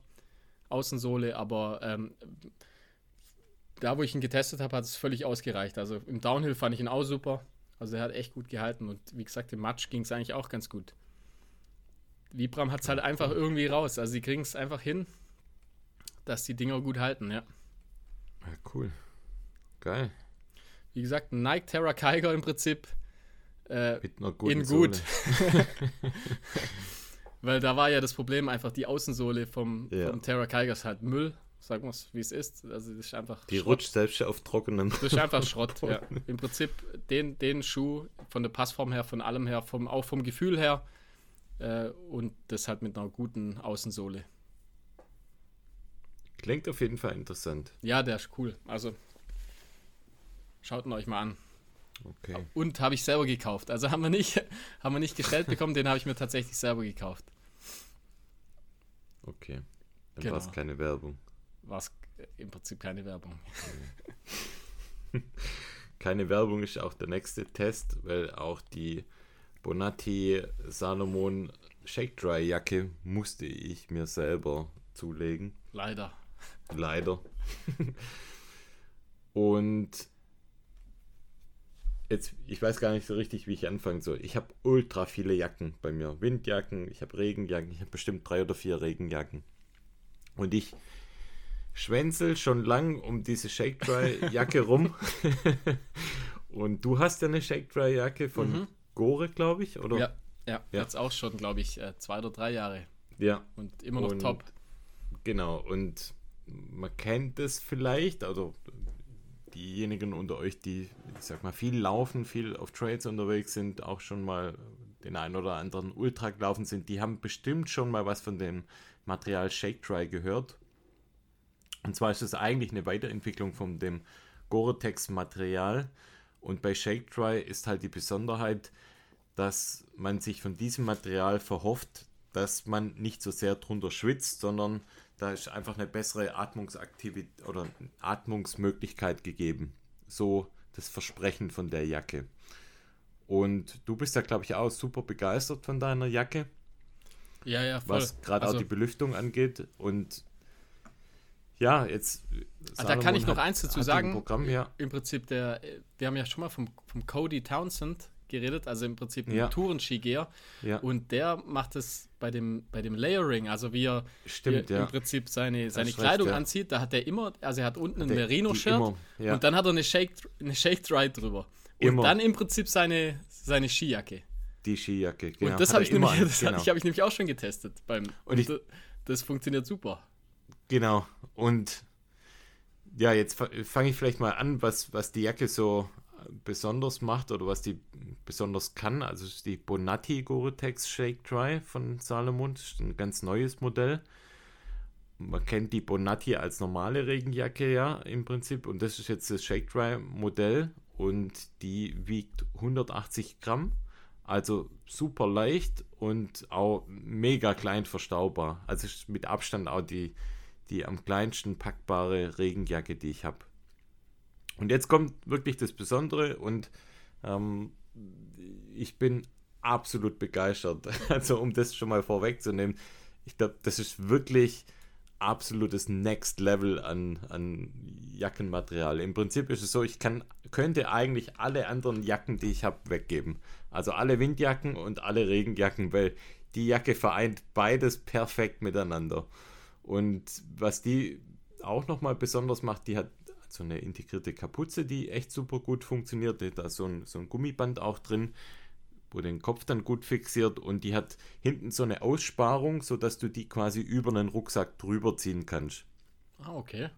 B: Außensohle, aber ähm, da, wo ich ihn getestet habe, hat es völlig ausgereicht. Also im Downhill fand ich ihn auch super. Also er hat echt gut gehalten und wie gesagt, im Matsch ging es eigentlich auch ganz gut. Vibram hat es halt einfach irgendwie raus. Also sie kriegen es einfach hin, dass die Dinger gut halten, ja.
A: Ja, cool. Geil.
B: Wie gesagt, Nike Terra Kiger im Prinzip.
A: Äh,
B: in gut. Weil da war ja das Problem einfach die Außensohle vom, ja. vom Terra Kaigas halt Müll. Sagen wir es, wie es ist. Also das ist einfach
A: Die rutscht selbst auf trockenen.
B: Das ist einfach Schrott, ja. Im Prinzip den, den Schuh von der Passform her, von allem her, vom, auch vom Gefühl her äh, und das halt mit einer guten Außensohle.
A: Klingt auf jeden Fall interessant.
B: Ja, der ist cool. Also schaut ihn euch mal an.
A: Okay.
B: Und habe ich selber gekauft. Also haben wir nicht, haben wir nicht gestellt bekommen, den habe ich mir tatsächlich selber gekauft.
A: Okay. Dann
B: Genau.
A: war es keine Werbung.
B: War es im Prinzip keine Werbung.
A: Keine Werbung ist auch der nächste Test, weil auch die Bonatti Salomon Shake Dry Jacke musste ich mir selber zulegen.
B: Leider.
A: Leider. Und jetzt, ich weiß gar nicht so richtig, wie ich anfangen soll. Ich habe ultra viele Jacken bei mir. Windjacken, ich habe Regenjacken, ich habe bestimmt drei oder vier Regenjacken. Und ich schwänzel schon lang um diese Shake Dry Jacke rum. Und du hast ja eine Shake Dry Jacke von
B: Mhm.
A: Gore, glaube ich, oder?
B: Ja, ja,
A: Ja.
B: jetzt auch schon, glaube ich, äh, zwei oder drei Jahre.
A: Ja,
B: Und immer noch
A: Und-
B: top.
A: Genau, und man kennt es vielleicht, also diejenigen unter euch, die, ich sag mal, viel laufen, viel auf Trails unterwegs sind, auch schon mal den einen oder anderen Ultra gelaufen sind, die haben bestimmt schon mal was von dem Material Shake Dry gehört. Und zwar ist es eigentlich eine Weiterentwicklung von dem Gore-Tex Material. Und bei Shake Dry ist halt die Besonderheit, dass man sich von diesem Material verhofft, dass man nicht so sehr drunter schwitzt, sondern da ist einfach eine bessere Atmungsaktivität oder Atmungsmöglichkeit gegeben. So das Versprechen von der Jacke. Und du bist ja, glaube ich, auch super begeistert von deiner Jacke,
B: Ja, ja, voll.
A: was gerade
B: Also,
A: auch die Belüftung angeht. Und ja, jetzt.
B: Ah, da kann ich noch
A: hat-
B: eins dazu sagen.
A: Programm, ja.
B: Im Prinzip der, äh, wir haben ja schon mal vom, vom Cody Townsend geredet, also im Prinzip ein
A: Ja.
B: Tourenskigeher.
A: ja.
B: Und der macht es bei dem, bei dem Layering, also wie er
A: Stimmt,
B: äh,
A: ja.
B: im Prinzip seine, seine Kleidung
A: recht,
B: anzieht, da hat er immer, also er hat unten ein
A: Der-
B: Merino-Shirt und dann hat er eine Shake, eine Shake Dry drüber. Und
A: Immer.
B: dann im Prinzip seine, seine Skijacke.
A: Die Skijacke, genau.
B: und das habe
A: er
B: ich, nämlich, das
A: genau.
B: hab ich, ich nämlich auch schon getestet. Beim,
A: Und ich-
B: das, das funktioniert super.
A: Genau. Und ja, jetzt fa- fange ich vielleicht mal an, was, was die Jacke so besonders macht oder was die besonders kann. Also ist die Bonatti Gore-Tex Shake Dry von Salomon. Das ist ein ganz neues Modell. Man kennt die Bonatti als normale Regenjacke ja im Prinzip. Und das ist jetzt das Shake Dry Modell und die wiegt 180 Gramm. Also super leicht und auch mega klein verstaubar. Also mit Abstand auch die, die am kleinsten packbare Regenjacke, die ich habe. Und jetzt kommt wirklich das Besondere und ähm, ich bin absolut begeistert. Also um das schon mal vorwegzunehmen, ich glaube, das ist wirklich absolutes Next Level an, an Jackenmaterial. Im Prinzip ist es so, ich kann, könnte eigentlich alle anderen Jacken, die ich habe, weggeben. Also alle Windjacken und alle Regenjacken, weil die Jacke vereint beides perfekt miteinander. Und was die auch nochmal besonders macht, die hat so eine integrierte Kapuze, die echt super gut funktioniert. Die hat da so ein, so ein Gummiband auch drin, wo den Kopf dann gut fixiert und die hat hinten so eine Aussparung, sodass du die quasi über einen Rucksack drüber ziehen kannst.
B: Ah, okay.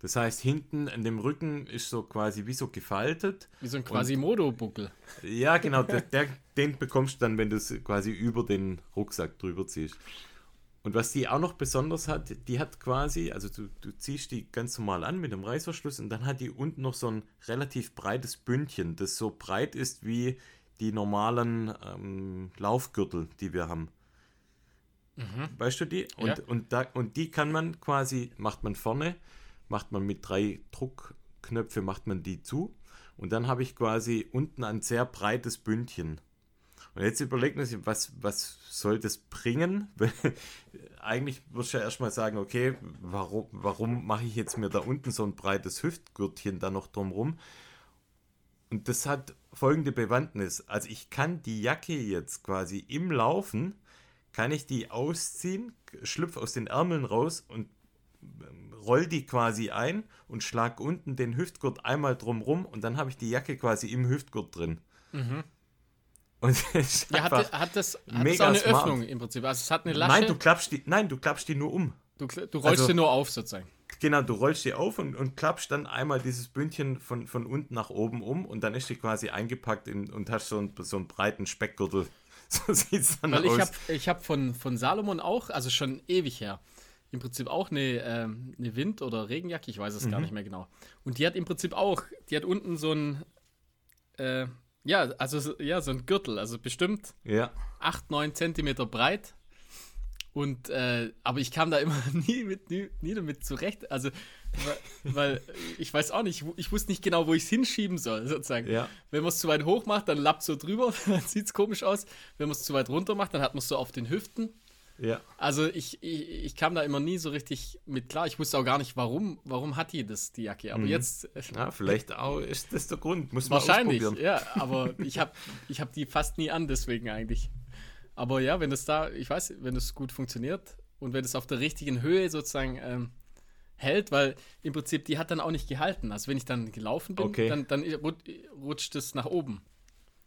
A: Das heißt, hinten an dem Rücken ist so quasi wie so gefaltet.
B: Wie so ein Quasimodo-Buckel.
A: Ja, genau, der, der, den bekommst du dann, wenn du es quasi über den Rucksack drüber ziehst. Und was die auch noch besonders hat, die hat quasi, also du, du ziehst die ganz normal an mit einem Reißverschluss und dann hat die unten noch so ein relativ breites Bündchen, das so breit ist wie die normalen ähm, Laufgürtel, die wir haben. Weißt du die? Und,
B: Ja.
A: und, da, und die kann man quasi, macht man vorne, macht man mit drei Druckknöpfe, macht man die zu. Und dann habe ich quasi unten ein sehr breites Bündchen. Und jetzt überlegt man sich, was, was soll das bringen? Eigentlich würdest du ja erstmal sagen, okay, warum, warum mache ich jetzt mir da unten so ein breites Hüftgürtchen da noch drumrum? Und das hat folgende Bewandtnis. Also ich kann die Jacke jetzt quasi im Laufen, kann ich die ausziehen, schlüpf aus den Ärmeln raus und ähm, roll die quasi ein und schlag unten den Hüftgurt einmal drumrum und dann habe ich die Jacke quasi im Hüftgurt drin. Und ist
B: Ja, hat, hat, das, hat das auch eine
A: smart.
B: Öffnung im Prinzip? Also es hat eine Lasche.
A: nein, du klappst die, nein, du klappst die nur um.
B: Du, du rollst
A: Also-
B: sie nur auf sozusagen.
A: Genau, du rollst die auf und, und klappst dann einmal dieses Bündchen von, von unten nach oben um und dann ist die quasi eingepackt in, und hast so einen, so einen breiten Speckgürtel. So sieht es dann
B: Weil
A: aus.
B: ich habe ich hab von, von Salomon auch, also schon ewig her, im Prinzip auch eine, ähm, eine Wind- oder Regenjacke, ich weiß es
A: Mhm.
B: gar nicht mehr genau. Und die hat im Prinzip auch, die hat unten so ein, äh, ja, also so- ja, so ein Gürtel, also bestimmt
A: ja,
B: 8, 9 Zentimeter breit. Und, äh, aber ich kam da immer nie, mit, nie, nie damit zurecht. Also, weil, weil ich weiß auch nicht, ich wusste nicht genau, wo ich es hinschieben soll, sozusagen.
A: ja,
B: Wenn man es zu weit hoch macht, dann lappt so drüber, dann sieht es komisch aus. Wenn man es zu weit runter macht, dann hat man es so auf den Hüften.
A: Ja.
B: Also ich, ich, ich kam da immer nie so richtig mit klar. Ich wusste auch gar nicht, warum, warum hat die das, die Jacke. Aber jetzt äh,
A: Ja, vielleicht auch ist das der Grund. Muss man
B: wahrscheinlich, ja. Aber ich habe ich hab die fast nie an, deswegen eigentlich. Aber ja, wenn das da, ich weiß, wenn das gut funktioniert und wenn es auf der richtigen Höhe sozusagen ähm, hält, weil im Prinzip die hat dann auch nicht gehalten. Also wenn ich dann gelaufen bin,
A: Okay.
B: dann, dann rut- rutscht es nach oben.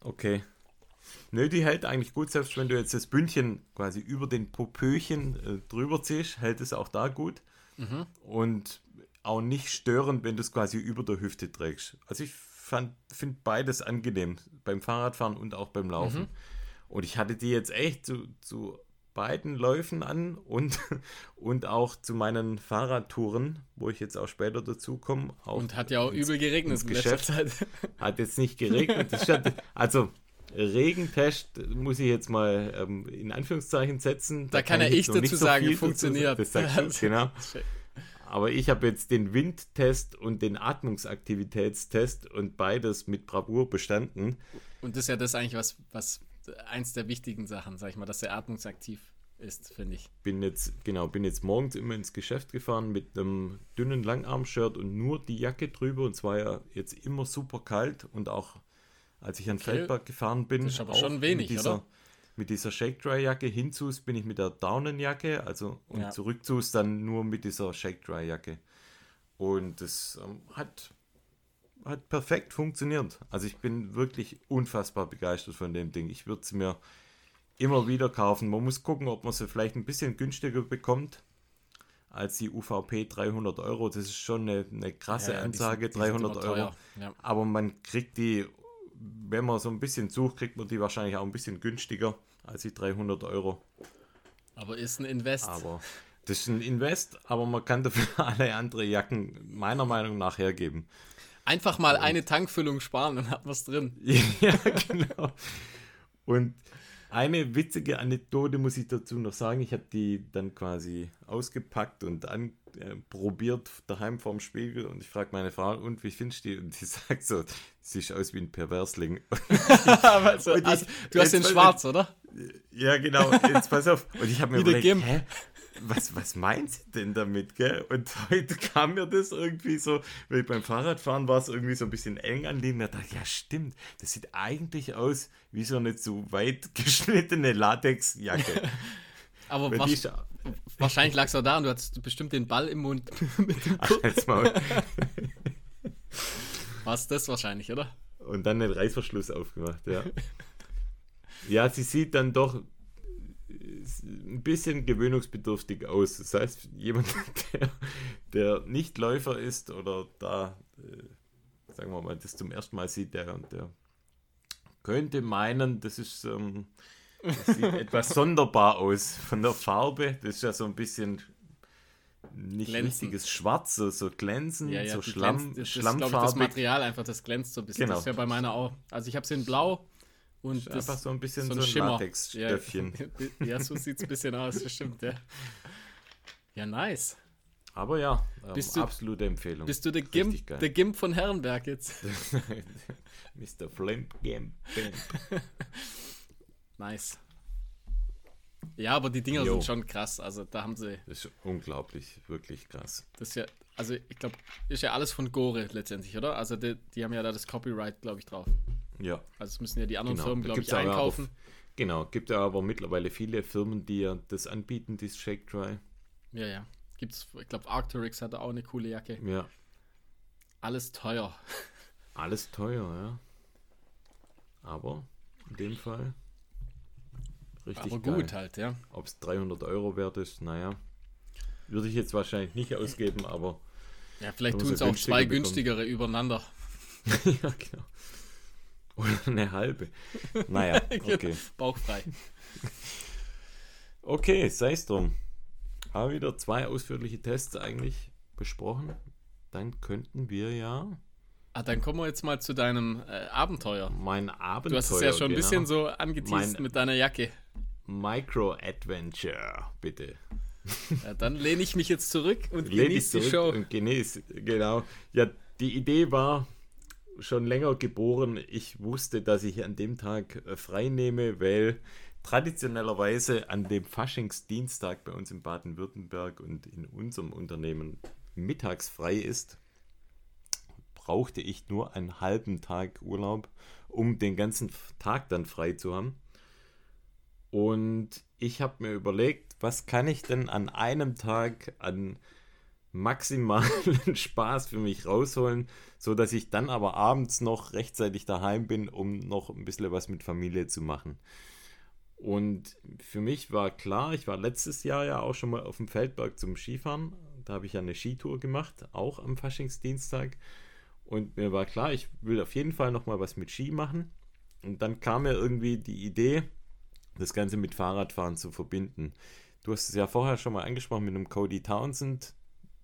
A: Okay. Nö, die hält eigentlich gut, selbst wenn du jetzt das Bündchen quasi über den Popöchen äh, drüber ziehst, hält es auch da gut.
B: Mhm.
A: Und auch nicht störend, wenn du es quasi über der Hüfte trägst. Also ich finde beides angenehm, beim Fahrradfahren und auch beim Laufen.
B: Mhm.
A: Und ich hatte die jetzt echt zu, zu beiden Läufen an und, und auch zu meinen Fahrradtouren, wo ich jetzt auch später dazu komme.
B: Und hat ja auch übel geregnet
A: Geschäft. Hat jetzt nicht geregnet. Stand, also Regentest muss ich jetzt mal ähm, in Anführungszeichen setzen.
B: Da kann ja
A: ich
B: ich dazu
A: so
B: sagen,
A: viel dazu
B: funktioniert.
A: Das sagst du, genau. Aber ich habe jetzt den Windtest und den Atmungsaktivitätstest und beides mit Bravour bestanden.
B: Und das ist ja das eigentlich, was, was eins der wichtigen Sachen, sag ich mal, dass er atmungsaktiv ist, finde ich.
A: Bin jetzt, genau, bin jetzt morgens immer ins Geschäft gefahren mit einem dünnen Langarm-Shirt und nur die Jacke drüber. Und es war ja jetzt immer super kalt und auch als ich an Feldberg gefahren bin,
B: Das ist aber schon wenig,
A: mit dieser,
B: oder?
A: mit dieser Shake-Dry-Jacke. Hinzus bin ich mit der Daunenjacke, also und
B: Ja.
A: zurückzus dann nur mit dieser Shake-Dry-Jacke. Und das ähm, hat, hat perfekt funktioniert. Also ich bin wirklich unfassbar begeistert von dem Ding. Ich würde es mir immer wieder kaufen. Man muss gucken, ob man sie vielleicht ein bisschen günstiger bekommt als die UVP 300 Euro. Das ist schon eine, eine krasse
B: Ja, ja, die
A: Ansage,
B: die sind
A: 300
B: immer
A: Euro.
B: ja.
A: Aber man kriegt die, wenn man so ein bisschen sucht, kriegt man die wahrscheinlich auch ein bisschen günstiger als die 300 Euro.
B: Aber ist ein Invest.
A: Aber das ist ein Invest, aber man kann dafür alle andere Jacken meiner Meinung nach hergeben.
B: Einfach mal eine Tankfüllung sparen, dann hat man es drin.
A: ja, genau. Und eine witzige Anekdote muss ich dazu noch sagen. Ich habe die dann quasi ausgepackt und anprobiert daheim vorm Spiegel und ich frage meine Frau, und wie findest du die? Und die sagt so, siehst aus wie ein Perversling.
B: also,
A: ich-
B: also, du hast den schwarz, oder?
A: Ja, genau, jetzt pass auf. Und ich habe mir überlegt, hä? Was, was meint sie denn damit, gell? Und heute kam mir das irgendwie so, weil ich beim Fahrradfahren war es irgendwie so ein bisschen eng an dem. Ich dachte, ja stimmt, das sieht eigentlich aus wie so eine zu weit geschnittene Latexjacke.
B: Aber
A: die ist,
B: wahrscheinlich lag es auch da und du hattest bestimmt den Ball im Mund. mit dem
A: ach,
B: es das wahrscheinlich, oder?
A: Und dann den Reißverschluss aufgemacht, ja. Ja, sie sieht dann doch ein bisschen gewöhnungsbedürftig aus. Das heißt, jemand, der, der nicht Läufer ist oder da, äh, sagen wir mal, das zum ersten Mal sieht, der, der könnte meinen, das ist ähm, das sieht etwas sonderbar aus von der Farbe. Das ist ja so ein bisschen nicht
B: Glänzend.
A: richtiges Schwarz, so, so glänzend,
B: Ja, ja,
A: so Schlamm,
B: glänzt- das ist,
A: Schlammfarbig.
B: glaube ich, das Material einfach, das glänzt so ein bisschen.
A: Genau.
B: Das ist ja bei meiner auch. Also ich habe sie in blau und das,
A: Einfach so ein bisschen
B: so
A: so
B: ein
A: ein,
B: Schimmer.
A: Latexstöffchen.
B: Ja, ja, so sieht es ein bisschen aus, das stimmt, ja. Ja, nice.
A: Aber ja, ähm,
B: Bist du-
A: absolute Empfehlung.
B: Bist du der Gimp, der Gimp von Herrenberg jetzt?
A: Mr. Flimp Gimp.
B: Nice. Ja, aber die Dinger
A: Jo.
B: sind schon krass. Also da haben sie,
A: Das ist unglaublich, wirklich krass.
B: das ist ja, also ich glaube, ist ja alles von Gore letztendlich, oder? Also die, die haben ja da das Copyright, glaube ich, drauf.
A: Ja,
B: Also es müssen ja die anderen
A: genau.
B: Firmen, glaube ich, einkaufen.
A: Auch, genau, gibt ja aber mittlerweile viele Firmen, die ja das anbieten, dieses Shake Dry.
B: Ja, ja. Gibt's, ich glaube, Arcturix hatte auch eine coole Jacke.
A: Ja,
B: Alles teuer.
A: alles teuer, ja. Aber in dem Fall richtig
B: aber
A: geil.
B: gut halt, ja.
A: Ob es 300 Euro wert ist, naja. Würde ich jetzt wahrscheinlich nicht ausgeben, aber.
B: Ja, vielleicht tun es auch zwei günstigere übereinander. ja, genau.
A: Oder eine halbe. Naja,
B: genau. okay. Bauchfrei.
A: Okay, sei es drum. Haben wieder zwei ausführliche Tests eigentlich besprochen. Dann könnten wir ja.
B: Ah, dann kommen wir jetzt mal zu deinem äh, Abenteuer.
A: Mein Abenteuer.
B: Du hast es ja schon genau. ein bisschen so angeteased mit deiner Jacke.
A: Micro-Adventure, bitte.
B: Ja, dann lehne ich mich jetzt zurück und genieße die Show. Und
A: genieße, genau. Ja, die Idee war schon länger geboren. Ich wusste, dass ich an dem Tag äh, frei nehme, weil traditionellerweise an dem Faschingsdienstag bei uns in Baden-Württemberg und in unserem Unternehmen mittags frei ist, brauchte ich nur einen halben Tag Urlaub, um den ganzen Tag dann frei zu haben. Und ich habe mir überlegt, was kann ich denn an einem Tag an maximalen Spaß für mich rausholen, so dass ich dann aber abends noch rechtzeitig daheim bin, um noch ein bisschen was mit Familie zu machen. Und für mich war klar, ich war letztes Jahr ja auch schon mal auf dem Feldberg zum Skifahren. Da habe ich ja eine Skitour gemacht, auch am Faschingsdienstag. Und mir war klar, ich will auf jeden Fall noch mal was mit Ski machen. Und dann kam mir irgendwie die Idee, das Ganze mit Fahrradfahren zu verbinden. Du hast es ja vorher schon mal angesprochen mit einem Cody Townsend.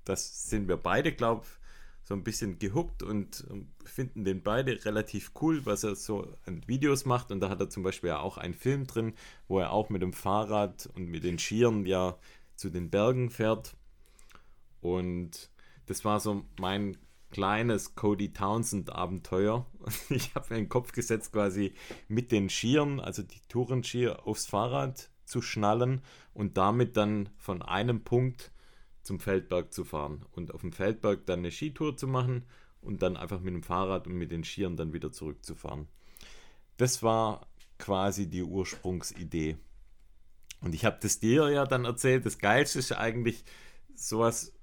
A: Das sind wir beide, glaube ich, so ein bisschen gehuckt und finden den beide relativ cool, was er so an Videos macht. Und da hat er zum Beispiel auch einen Film drin, wo er auch mit dem Fahrrad und mit den Skiern ja zu den Bergen fährt. Und das war so mein kleines Cody Townsend Abenteuer. Ich habe mir den Kopf gesetzt, quasi mit den Skiern, also die Tourenskier aufs Fahrrad zu schnallen und damit dann von einem Punkt zum Feldberg zu fahren und auf dem Feldberg dann eine Skitour zu machen und dann einfach mit dem Fahrrad und mit den Skiern dann wieder zurückzufahren. Das war quasi die Ursprungsidee. Und ich habe das dir ja dann erzählt. Das Geilste ist eigentlich, sowas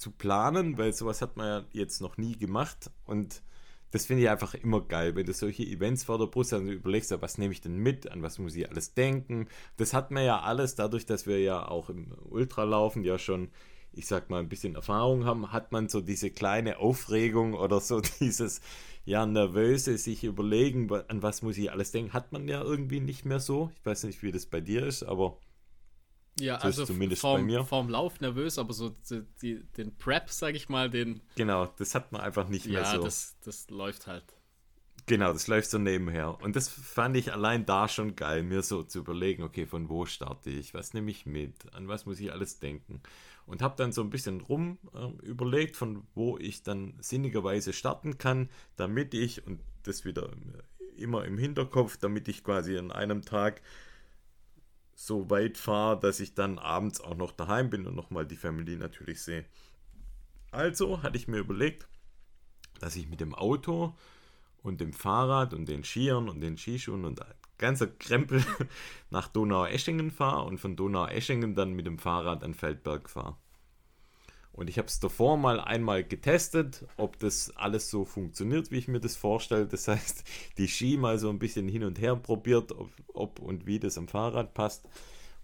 A: zu planen, weil sowas hat man ja jetzt noch nie gemacht. Und das finde ich einfach immer geil, wenn du solche Events vor der Brust hast und überlegst, was nehme ich denn mit, an was muss ich alles denken. Das hat man ja alles, dadurch, dass wir ja auch im Ultralaufen ja schon, ich sag mal, ein bisschen Erfahrung haben, hat man so diese kleine Aufregung oder so dieses, ja, nervöse, sich überlegen, an was muss ich alles denken, hat man ja irgendwie nicht mehr so. Ich weiß nicht, wie das bei dir ist, aber
B: ja, so also zumindest vorm, bei mir. Vorm Lauf nervös, aber so die, den Prep, sag ich mal, den.
A: Genau, das hat man einfach nicht mehr ja, so.
B: Ja, das, das läuft halt.
A: Genau, das läuft so nebenher. Und das fand ich allein da schon geil, mir so zu überlegen, okay, von wo starte ich, was nehme ich mit, an was muss ich alles denken. Und habe dann so ein bisschen rum äh, überlegt, von wo ich dann sinnigerweise starten kann, damit ich, und das wieder immer im Hinterkopf, damit ich quasi an einem Tag so weit fahre, dass ich dann abends auch noch daheim bin und nochmal die Family natürlich sehe. Also hatte ich mir überlegt, dass ich mit dem Auto und dem Fahrrad und den Skiern und den Skischuhen und ganzer Krempel nach Donau-Eschingen fahre und von Donau-Eschingen dann mit dem Fahrrad an Feldberg fahre. Und ich habe es davor mal einmal getestet, ob das alles so funktioniert, wie ich mir das vorstelle. Das heißt, die Ski mal so ein bisschen hin und her probiert, ob, ob und wie das am Fahrrad passt.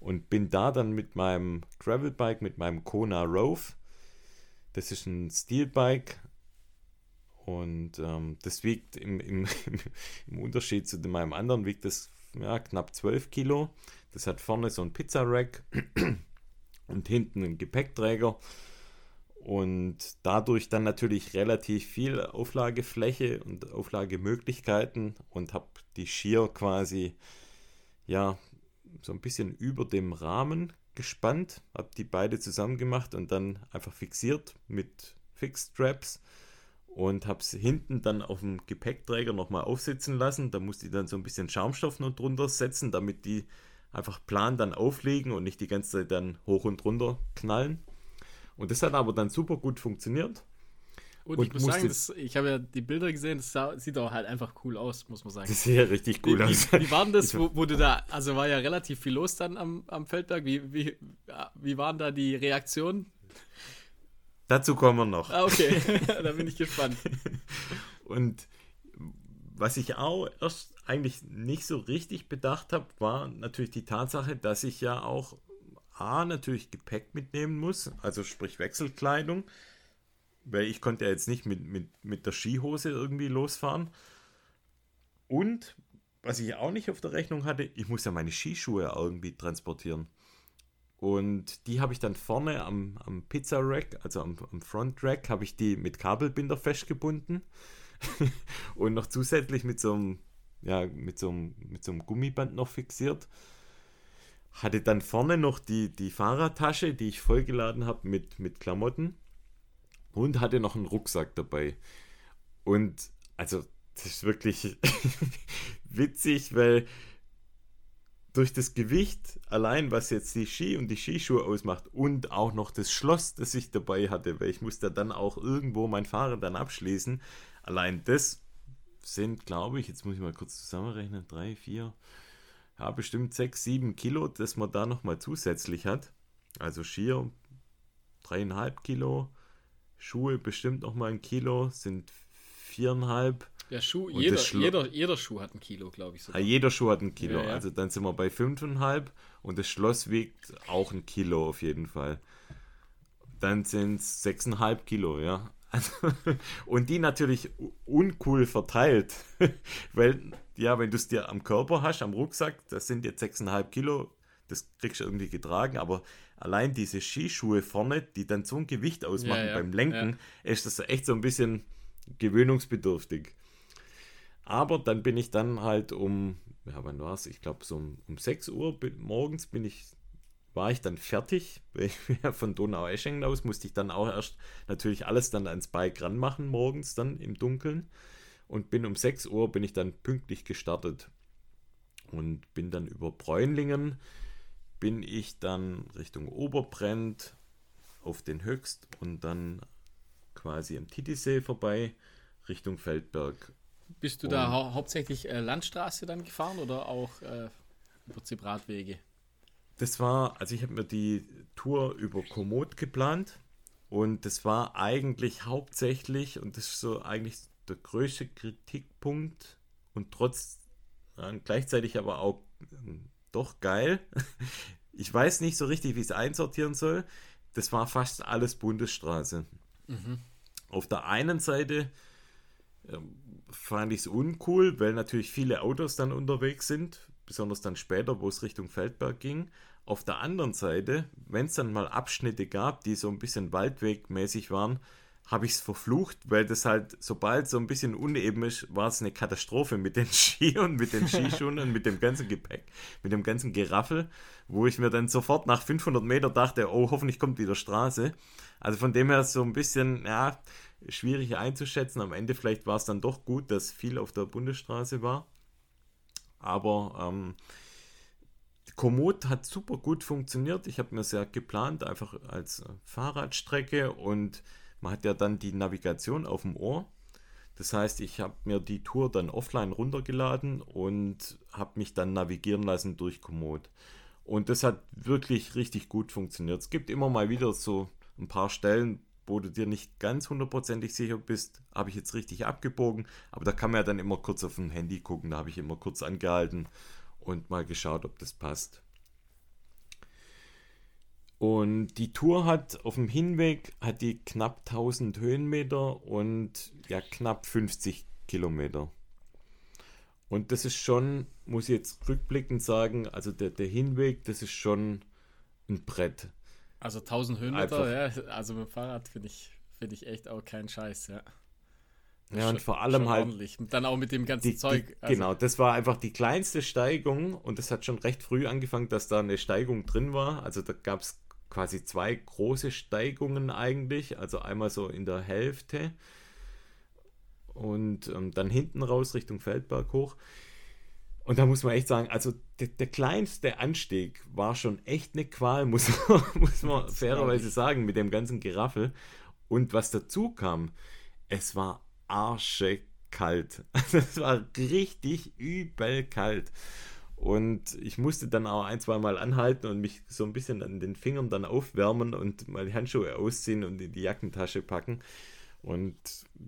A: Und bin da dann mit meinem Gravelbike, mit meinem Kona Rove. Das ist ein Steelbike. Und ähm, das wiegt im, im, im Unterschied zu meinem anderen, wiegt das ja, knapp 12 Kilo. Das hat vorne so ein Pizza-Rack und hinten einen Gepäckträger und dadurch dann natürlich relativ viel Auflagefläche und Auflagemöglichkeiten und habe die Skier quasi ja so ein bisschen über dem Rahmen gespannt, habe die beide zusammen gemacht und dann einfach fixiert mit Fixstraps und habe es hinten dann auf dem Gepäckträger nochmal aufsitzen lassen. Da musste ich dann so ein bisschen Schaumstoff noch drunter setzen, damit die einfach plan dann aufliegen und nicht die ganze Zeit dann hoch und runter knallen. Und das hat aber dann super gut funktioniert.
B: Und, und ich muss sagen, das, ich habe ja die Bilder gesehen, das sah, sieht auch halt einfach cool aus, muss man sagen.
A: Das sieht ja richtig cool
B: wie,
A: aus.
B: Wie, wie war denn das, wo, wo, du da, also war ja relativ viel los dann am, am Feldberg, wie, wie, wie waren da die Reaktionen?
A: Dazu kommen wir noch.
B: Ah, okay, da bin ich gespannt.
A: Und was ich auch erst eigentlich nicht so richtig bedacht habe, war natürlich die Tatsache, dass ich ja auch A, natürlich Gepäck mitnehmen muss, also sprich Wechselkleidung, weil ich konnte ja jetzt nicht mit, mit, mit der Skihose irgendwie losfahren. Und was ich auch nicht auf der Rechnung hatte, ich muss ja meine Skischuhe irgendwie transportieren. Und die habe ich dann vorne am, am Pizza-Rack, also am, am Front-Rack, habe ich die mit Kabelbinder festgebunden. und noch zusätzlich mit so einem, ja, mit so einem, mit so einem Gummiband noch fixiert. Hatte dann vorne noch die, die Fahrradtasche, die ich vollgeladen habe mit, mit Klamotten. Und hatte noch einen Rucksack dabei. Und also, das ist wirklich witzig, weil durch das Gewicht allein, was jetzt die Ski und die Skischuhe ausmacht und auch noch das Schloss, das ich dabei hatte, weil ich musste dann auch irgendwo mein Fahrrad dann abschließen. Allein das sind, glaube ich, jetzt muss ich mal kurz zusammenrechnen, drei, vier, ja, bestimmt sechs, sieben Kilo, das man da nochmal zusätzlich hat. Also Skier dreieinhalb Kilo, Schuhe bestimmt nochmal ein Kilo, sind viereinhalb
B: der Schuh, jeder, jeder, jeder Schuh hat ein Kilo, glaube ich.
A: Sogar. Ja, jeder Schuh hat ein Kilo. Ja, ja. Also dann sind wir bei 5,5 und das Schloss wiegt auch ein Kilo auf jeden Fall. Dann sind es 6,5 Kilo, ja. Also, und die natürlich uncool verteilt. Weil, ja, wenn du es dir am Körper hast, am Rucksack, das sind jetzt 6,5 Kilo, das kriegst du irgendwie getragen, aber allein diese Skischuhe vorne, die dann so ein Gewicht ausmachen ja, beim Lenken, ist das echt so ein bisschen gewöhnungsbedürftig. Aber dann bin ich dann halt um, ja, wann war es? Ich glaube, so um, um 6 Uhr morgens bin ich, war ich dann fertig. Von Donau-Eschingen aus musste ich dann auch erst natürlich alles dann ans Bike ranmachen, morgens dann im Dunkeln. Und bin um 6 Uhr bin ich dann pünktlich gestartet. Und bin dann über Bräunlingen, bin ich dann Richtung Oberbrent auf den Höchst und dann quasi am Titisee vorbei Richtung Feldberg
B: bist du da hau hauptsächlich äh, Landstraße dann gefahren oder auch äh, über Zebratwege?
A: Das war, also ich habe mir die Tour über Komoot geplant und das war eigentlich hauptsächlich, und das ist so eigentlich der größte Kritikpunkt und trotz äh, gleichzeitig aber auch äh, doch geil. Ich weiß nicht so richtig, wie ich es einsortieren soll. Das war fast alles Bundesstraße. Mhm. Auf der einen Seite ähm, fand ich es uncool, weil natürlich viele Autos dann unterwegs sind, besonders dann später, wo es Richtung Feldberg ging. Auf der anderen Seite, wenn es dann mal Abschnitte gab, die so ein bisschen waldwegmäßig waren, habe ich es verflucht, weil das halt, sobald so ein bisschen uneben ist, war es eine Katastrophe mit den Ski und mit den Skischuhen und mit dem ganzen Gepäck, mit dem ganzen Geraffel, wo ich mir dann sofort nach 500 Meter dachte, oh, hoffentlich kommt wieder Straße. Also von dem her so ein bisschen, ja, schwierig einzuschätzen. Am Ende vielleicht war es dann doch gut, dass viel auf der Bundesstraße war. Aber ähm, Komoot hat super gut funktioniert. Ich habe mir sehr geplant, einfach als Fahrradstrecke und man hat ja dann die Navigation auf dem Ohr. Das heißt, ich habe mir die Tour dann offline runtergeladen und habe mich dann navigieren lassen durch Komoot. Und das hat wirklich richtig gut funktioniert. Es gibt immer mal wieder so ein paar Stellen, wo du dir nicht ganz hundertprozentig sicher bist, habe ich jetzt richtig abgebogen. Aber da kann man ja dann immer kurz auf dem Handy gucken. Da habe ich immer kurz angehalten und mal geschaut, ob das passt. Und die Tour hat auf dem Hinweg hat die knapp 1000 Höhenmeter und ja knapp 50 Kilometer. Und das ist schon, muss ich jetzt rückblickend sagen, also der, der Hinweg, das ist schon ein Brett.
B: Also 1000 Höhenmeter, ja, also mit dem Fahrrad finde ich, find ich echt auch kein Scheiß, ja.
A: Ja, und vor allem halt.
B: Ordentlich. Und dann auch mit dem ganzen
A: die,
B: Zeug.
A: Die, also. Genau, das war einfach die kleinste Steigung und das hat schon recht früh angefangen, dass da eine Steigung drin war. Also da gab es quasi zwei große Steigungen eigentlich. Also einmal so in der Hälfte und ähm, dann hinten raus Richtung Feldberg hoch. Und da muss man echt sagen, also der, der kleinste Anstieg war schon echt eine Qual, muss, muss man fairerweise sagen, mit dem ganzen Geraffel. Und was dazu kam, es war arschekalt. Also es war richtig übel kalt. Und ich musste dann auch ein, zwei Mal anhalten und mich so ein bisschen an den Fingern dann aufwärmen und mal die Handschuhe ausziehen und in die Jackentasche packen. Und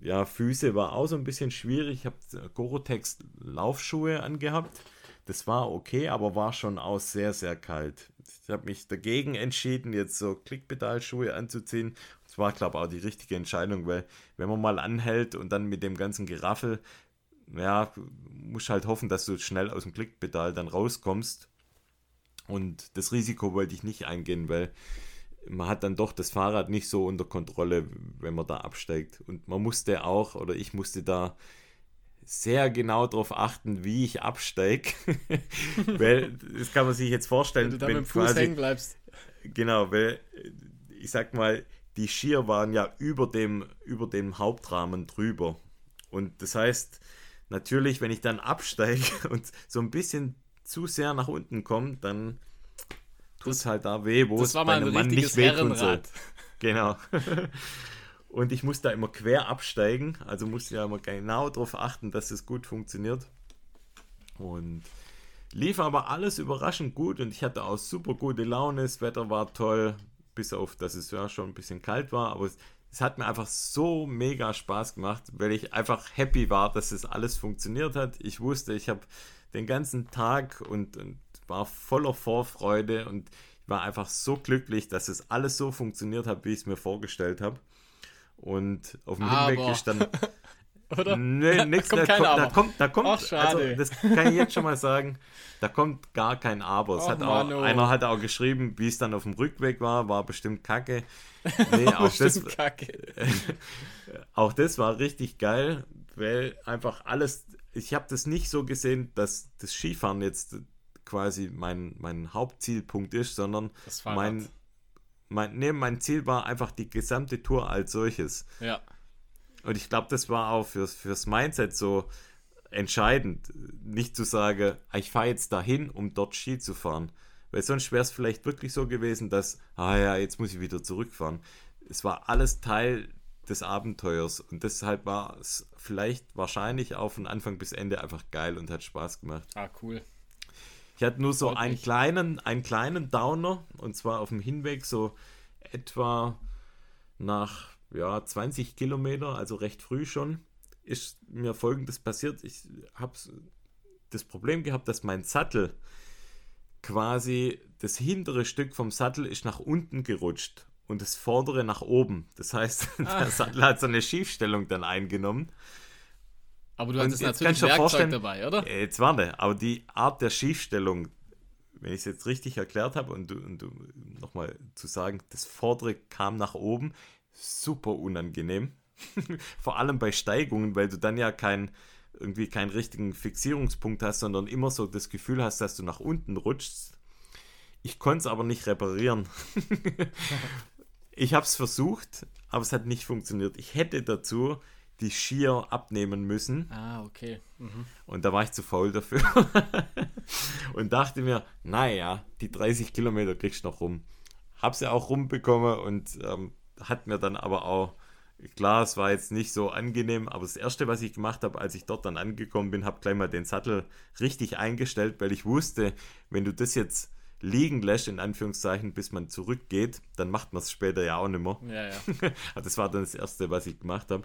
A: ja, Füße war auch so ein bisschen schwierig. Ich habe Gorotex Laufschuhe angehabt. das war okay, aber war schon auch sehr, sehr kalt. Ich habe mich dagegen entschieden, jetzt so Klickpedalschuhe anzuziehen. Das war, glaube ich, auch die richtige Entscheidung, weil wenn man mal anhält und dann mit dem ganzen Geraffel, ja, musst halt hoffen, dass du schnell aus dem Klickpedal dann rauskommst. Und das Risiko wollte ich nicht eingehen, weil man hat dann doch das Fahrrad nicht so unter Kontrolle, wenn man da absteigt. Und man musste auch, oder ich musste da sehr genau darauf achten, wie ich absteige. weil, das kann man sich jetzt vorstellen.
B: Wenn du da mit dem Fuß quasi, hängen bleibst.
A: Genau, weil, ich sag mal, die Skier waren ja über dem, über dem Hauptrahmen drüber. Und das heißt, natürlich, wenn ich dann absteige und so ein bisschen zu sehr nach unten komme, dann tut es halt da weh, wo es bei einem Mann nicht wehtun soll. Genau. Und ich muss da immer quer absteigen, also muss ja immer genau darauf achten, dass es gut funktioniert. Und lief aber alles überraschend gut und ich hatte auch super gute Laune, das Wetter war toll, bis auf, dass es ja schon ein bisschen kalt war, aber es, hat mir einfach so mega Spaß gemacht, weil ich einfach happy war, dass es alles funktioniert hat. Ich wusste, ich habe den ganzen Tag und, und war voller Vorfreude und war einfach so glücklich, dass es alles so funktioniert hat, wie ich es mir vorgestellt habe. Und auf dem
B: aber.
A: Hinweg ist dann.
B: Oder?
A: Nee, nix,
B: da kommt
A: da,
B: kein
A: kommt, da
B: Aber.
A: kommt, da kommt,
B: Ach, schade.
A: also das kann ich jetzt schon mal sagen, da kommt gar kein Aber. Es
B: Och,
A: hat auch, einer hat auch geschrieben, wie es dann auf dem Rückweg war, war bestimmt kacke. Nee, auch das,
B: Bestimmt kacke.
A: auch das war richtig geil, weil einfach alles, ich habe das nicht so gesehen, dass das Skifahren jetzt quasi mein, mein Hauptzielpunkt ist, sondern
B: Das
A: mein, mein, nee, mein Ziel war einfach die gesamte Tour als solches.
B: Ja.
A: Und ich glaube, das war auch fürs, fürs Mindset so entscheidend, nicht zu sagen, ich fahre jetzt dahin, um dort Ski zu fahren. Weil sonst wäre es vielleicht wirklich so gewesen, dass, ah ja, jetzt muss ich wieder zurückfahren. Es war alles Teil des Abenteuers und deshalb war es vielleicht wahrscheinlich auch von Anfang bis Ende einfach geil und hat Spaß gemacht.
B: Ah, cool.
A: Ich hatte nur so einen kleinen, einen kleinen Downer und zwar auf dem Hinweg so etwa nach ja, 20 Kilometer, also recht früh schon, ist mir folgendes passiert. Ich habe das Problem gehabt, dass mein Sattel quasi das hintere Stück vom Sattel ist nach unten gerutscht und das vordere nach oben. Das heißt,
B: Ah.
A: der Sattel hat so eine Schiefstellung dann eingenommen.
B: Aber du hattest natürlich Werkzeug dabei, oder?
A: Äh, Jetzt warte, aber die Art der Schiefstellung, wenn ich es jetzt richtig erklärt habe und du, und du nochmal zu sagen, das vordere kam nach oben, super unangenehm. Vor allem bei Steigungen, weil du dann ja kein, irgendwie keinen richtigen Fixierungspunkt hast, sondern immer so das Gefühl hast, dass du nach unten rutschst. Ich konnte es aber nicht reparieren. ich habe es versucht, aber es hat nicht funktioniert. Ich hätte dazu die Skier abnehmen müssen.
B: Ah, okay. Mhm.
A: Und da war ich zu faul dafür. und dachte mir, naja, die 30 Kilometer kriegst du noch rum. Hab sie auch rumbekommen und ähm, hat mir dann aber auch, klar, es war jetzt nicht so angenehm, aber das Erste, was ich gemacht habe, als ich dort dann angekommen bin, habe gleich mal den Sattel richtig eingestellt, weil ich wusste, wenn du das jetzt liegen lässt, in Anführungszeichen, bis man zurückgeht, dann macht man es später ja auch nicht mehr.
B: Ja, ja.
A: Also das war dann das Erste, was ich gemacht habe.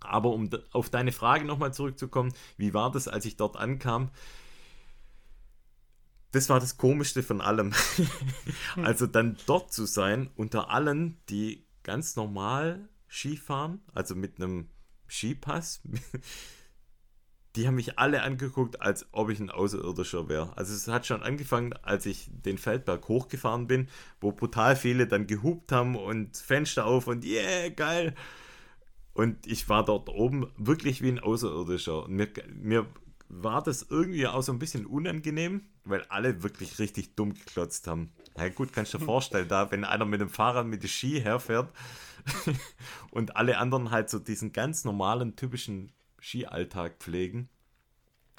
A: Aber um auf deine Frage nochmal zurückzukommen, wie war das, als ich dort ankam? Das war das Komischste von allem. also dann dort zu sein, unter allen, die ganz normal Skifahren, also mit einem Skipass. Die haben mich alle angeguckt, als ob ich ein Außerirdischer wäre. Also es hat schon angefangen, als ich den Feldberg hochgefahren bin, wo brutal viele dann gehupt haben und Fenster auf und yeah, geil. Und ich war dort oben wirklich wie ein Außerirdischer. Und mir, mir war das irgendwie auch so ein bisschen unangenehm, weil alle wirklich richtig dumm geklotzt haben. Na gut, kannst du dir vorstellen, da, wenn einer mit dem Fahrrad mit dem Ski herfährt und alle anderen halt so diesen ganz normalen, typischen Skialltag pflegen,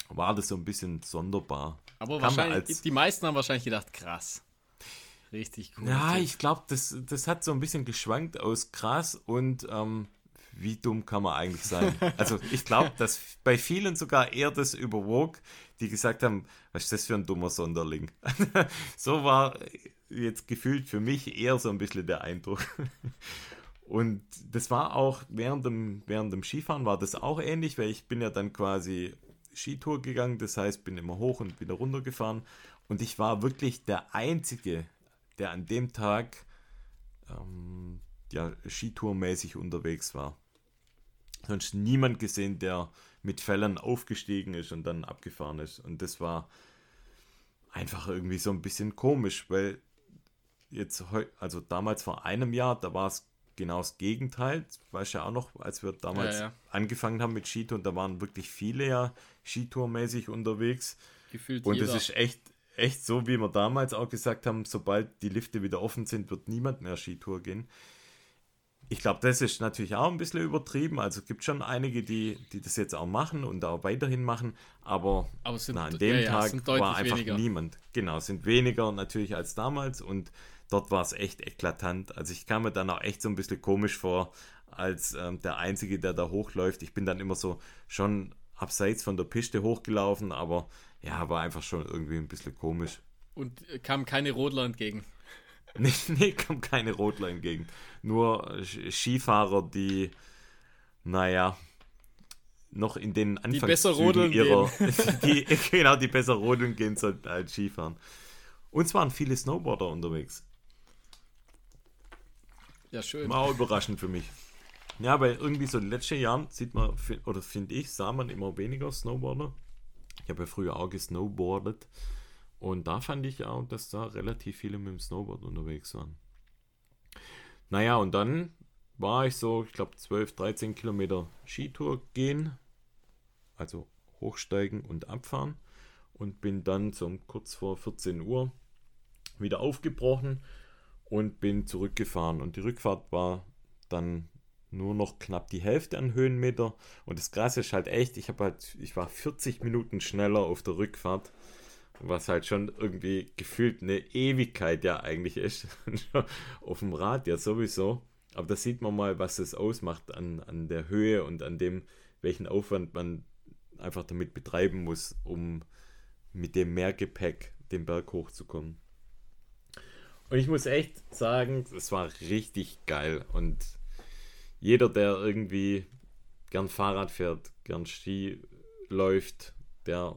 A: war das so ein bisschen sonderbar.
B: Aber
A: man
B: wahrscheinlich, die meisten haben wahrscheinlich gedacht, krass. Richtig cool.
A: Ja, ich glaube, das, das hat so ein bisschen geschwankt aus krass und ähm, wie dumm kann man eigentlich sein? Also ich glaube, dass bei vielen sogar eher das überwog, die gesagt haben, was ist das für ein dummer Sonderling? so war jetzt gefühlt für mich eher so ein bisschen der Eindruck. Und das war auch während dem, während dem Skifahren war das auch ähnlich, weil ich bin ja dann quasi Skitour gegangen, das heißt, bin immer hoch und wieder runter gefahren. Und ich war wirklich der Einzige, der an dem Tag ähm, ja, Skitourmäßig unterwegs war. Sonst niemand gesehen, der mit Fellern aufgestiegen ist und dann abgefahren ist. Und das war einfach irgendwie so ein bisschen komisch, weil jetzt, also damals vor einem Jahr, da war es genau das Gegenteil. Weißt du ja auch noch, als wir damals ja, ja. angefangen haben mit Skitour, da waren wirklich viele ja Skitourmäßig unterwegs. Gefühlt und jeder. das ist echt, echt so, wie wir damals auch gesagt haben, sobald die Lifte wieder offen sind, wird niemand mehr Skitour gehen. Ich glaube, das ist natürlich auch ein bisschen übertrieben. Also es gibt schon einige, die, die das jetzt auch machen und auch weiterhin machen, aber, aber sind, na, an dem ja, Tag war einfach weniger. niemand. Genau, sind weniger natürlich als damals und dort war es echt eklatant. Also ich kam mir dann auch echt so ein bisschen komisch vor, als ähm, der Einzige, der da hochläuft. Ich bin dann immer so schon abseits von der Piste hochgelaufen, aber ja, war einfach schon irgendwie ein bisschen komisch.
B: Und kam keine Rodler entgegen.
A: nee, nee, kam keine Rodler entgegen. Nur Skifahrer, die, naja, noch in den Anfangszügen die ihrer, die, genau, die besser rodeln gehen sollten als Skifahren. Und es waren viele Snowboarder unterwegs.
B: Ja, schön.
A: War auch überraschend für mich. Ja, weil irgendwie so in den letzten Jahren sieht man, oder finde ich, sah man immer weniger Snowboarder. Ich habe ja früher auch gesnowboardet. Und da fand ich auch, dass da relativ viele mit dem Snowboard unterwegs waren. Naja, und dann war ich so, ich glaube, 12, 13 Kilometer Skitour gehen. Also hochsteigen und abfahren. Und bin dann so kurz vor 14 Uhr wieder aufgebrochen und bin zurückgefahren. Und die Rückfahrt war dann nur noch knapp die Hälfte an Höhenmeter. Und das Krasse ist halt echt, ich habe halt, ich war 40 Minuten schneller auf der Rückfahrt, was halt schon irgendwie gefühlt eine Ewigkeit ja eigentlich ist. auf dem Rad ja sowieso. Aber da sieht man mal, was es ausmacht an, an der Höhe und an dem, welchen Aufwand man einfach damit betreiben muss, um mit dem Mehrgepäck den Berg hochzukommen. Und ich muss echt sagen, es war richtig geil. Und jeder, der irgendwie gern Fahrrad fährt, gern Ski läuft, der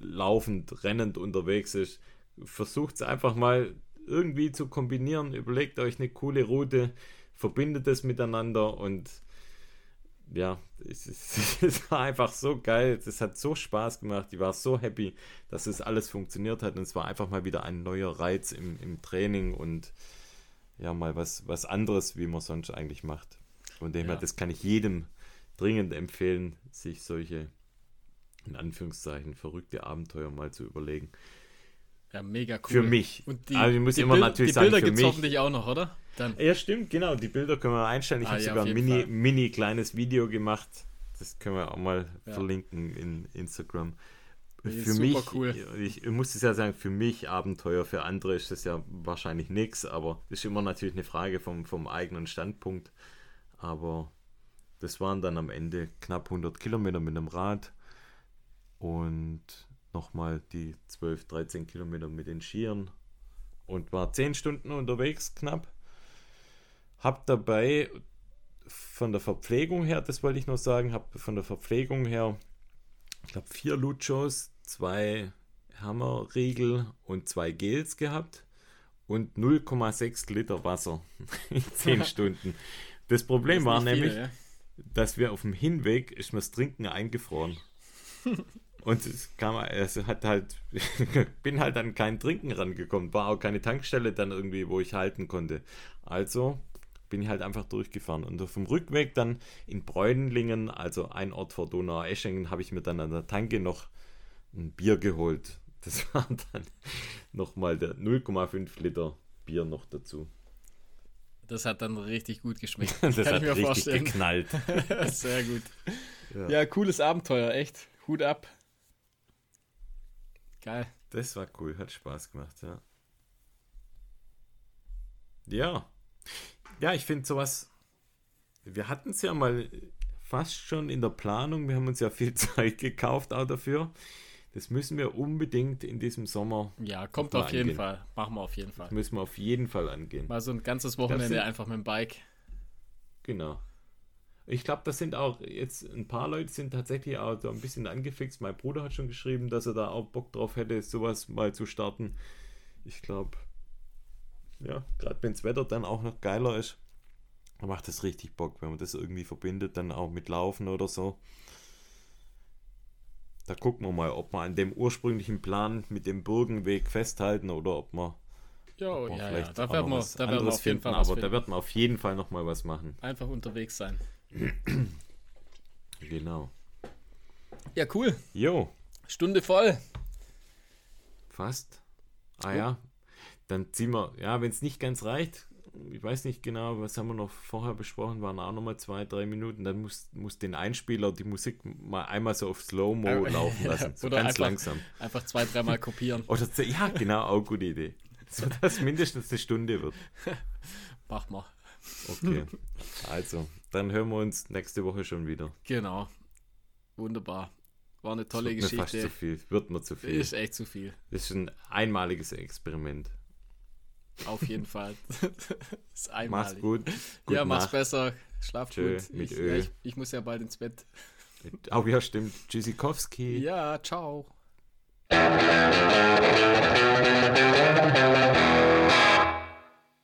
A: laufend, rennend unterwegs ist, versucht es einfach mal irgendwie zu kombinieren. Überlegt euch eine coole Route, verbindet es miteinander und ja, es, es, es, war einfach so geil. Es hat so Spaß gemacht. Ich war so happy, dass es alles funktioniert hat. Und es war einfach mal wieder ein neuer Reiz im, im Training und ja, mal was, was anderes, wie man sonst eigentlich macht. Von dem her, das kann ich jedem dringend empfehlen, sich solche, in Anführungszeichen, verrückte Abenteuer mal zu überlegen.
B: Ja, mega cool.
A: Für mich.
B: Und die, also ich muss immer Bild, natürlich die Bilder gibt es hoffentlich auch noch, oder?
A: Dann. Ja, stimmt, genau. Die Bilder können wir einstellen. Ich ah, habe ja, sogar ein mini, mini kleines Video gemacht. Das können wir auch mal ja. verlinken in Instagram. Für mich, cool. ich, ich muss es ja sagen, für mich Abenteuer, für andere ist das ja wahrscheinlich nichts, aber das ist immer natürlich eine Frage vom, vom eigenen Standpunkt. Aber das waren dann am Ende knapp 100 Kilometer mit einem Rad und nochmal die 12, 13 Kilometer mit den Skiern und war 10 Stunden unterwegs knapp. Hab dabei von der Verpflegung her, das wollte ich noch sagen, habe von der Verpflegung her, ich glaube, vier Luchos, zwei Hammerriegel und zwei Gels gehabt und 0,6 Liter Wasser in 10 Stunden. Das Problem das war nämlich, viel, ja? dass wir auf dem Hinweg ist mir das Trinken eingefroren. Und es kam, es hat halt, bin halt an kein Trinken rangekommen, war auch keine Tankstelle dann irgendwie, wo ich halten konnte. Also bin ich halt einfach durchgefahren. Und auf dem Rückweg dann in Bräunlingen, also ein Ort vor Donau-Eschingen, habe ich mir dann an der Tanke noch ein Bier geholt. Das war dann nochmal der 0,5 Liter Bier noch dazu.
B: Das hat dann richtig gut geschmeckt.
A: das Kann hat richtig vorstellen. geknallt.
B: Sehr gut. Ja. ja, cooles Abenteuer, echt. Hut ab. Geil.
A: Das war cool, hat Spaß gemacht, ja. Ja. Ja, ich finde sowas. Wir hatten es ja mal fast schon in der Planung. Wir haben uns ja viel Zeit gekauft auch dafür. Das müssen wir unbedingt in diesem Sommer.
B: Ja, kommt auf jeden Fall. Machen wir auf jeden Fall. Das
A: müssen wir auf jeden Fall angehen.
B: Mal so ein ganzes Wochenende einfach mit dem Bike.
A: Genau. Ich glaube, das sind auch jetzt ein paar Leute sind tatsächlich auch so ein bisschen angefixt. Mein Bruder hat schon geschrieben, dass er da auch Bock drauf hätte, sowas mal zu starten. Ich glaube, ja, gerade wenn das Wetter dann auch noch geiler ist, dann macht das richtig Bock, wenn man das irgendwie verbindet, dann auch mit Laufen oder so. Da gucken wir mal, ob wir an dem ursprünglichen Plan mit dem Burgenweg festhalten oder ob wir,
B: Jo,
A: ob
B: ja, ja, da werden wir, da werden wir auf jeden
A: finden.
B: Fall was
A: Aber da
B: finden.
A: werden wir auf jeden Fall noch mal was machen.
B: Einfach unterwegs sein.
A: Genau.
B: Ja, cool.
A: Jo,
B: Stunde voll.
A: fast. Ah ja, dann ziehen wir, ja, wenn es nicht ganz reicht, ich weiß nicht genau, was haben wir noch vorher besprochen, waren auch nochmal zwei, drei Minuten, dann muss, muss den Einspieler die Musik mal einmal so auf Slow-Mo laufen lassen, so
B: oder
A: ganz
B: einfach-
A: langsam.
B: Einfach zwei, dreimal kopieren.
A: Oder ja, genau, auch gute Idee. So dass mindestens eine Stunde wird.
B: Mach mal.
A: Okay. Also, dann hören wir uns nächste Woche schon wieder.
B: Genau. Wunderbar. War eine tolle
A: wird Geschichte. Mir fast zu viel. Wird mir zu viel.
B: Ist echt zu viel.
A: Ist ein einmaliges Experiment.
B: Auf jeden Fall. ist einmalig.
A: Mach's gut. Gute
B: ja, mach's
A: Nacht.
B: besser. Schlaf
A: Tschö,
B: gut.
A: Mit
B: ich,
A: Ö.
B: Ja, ich, ich muss ja bald ins Bett.
A: Oh ja, stimmt. Tschüssikowski.
B: Ja, ciao.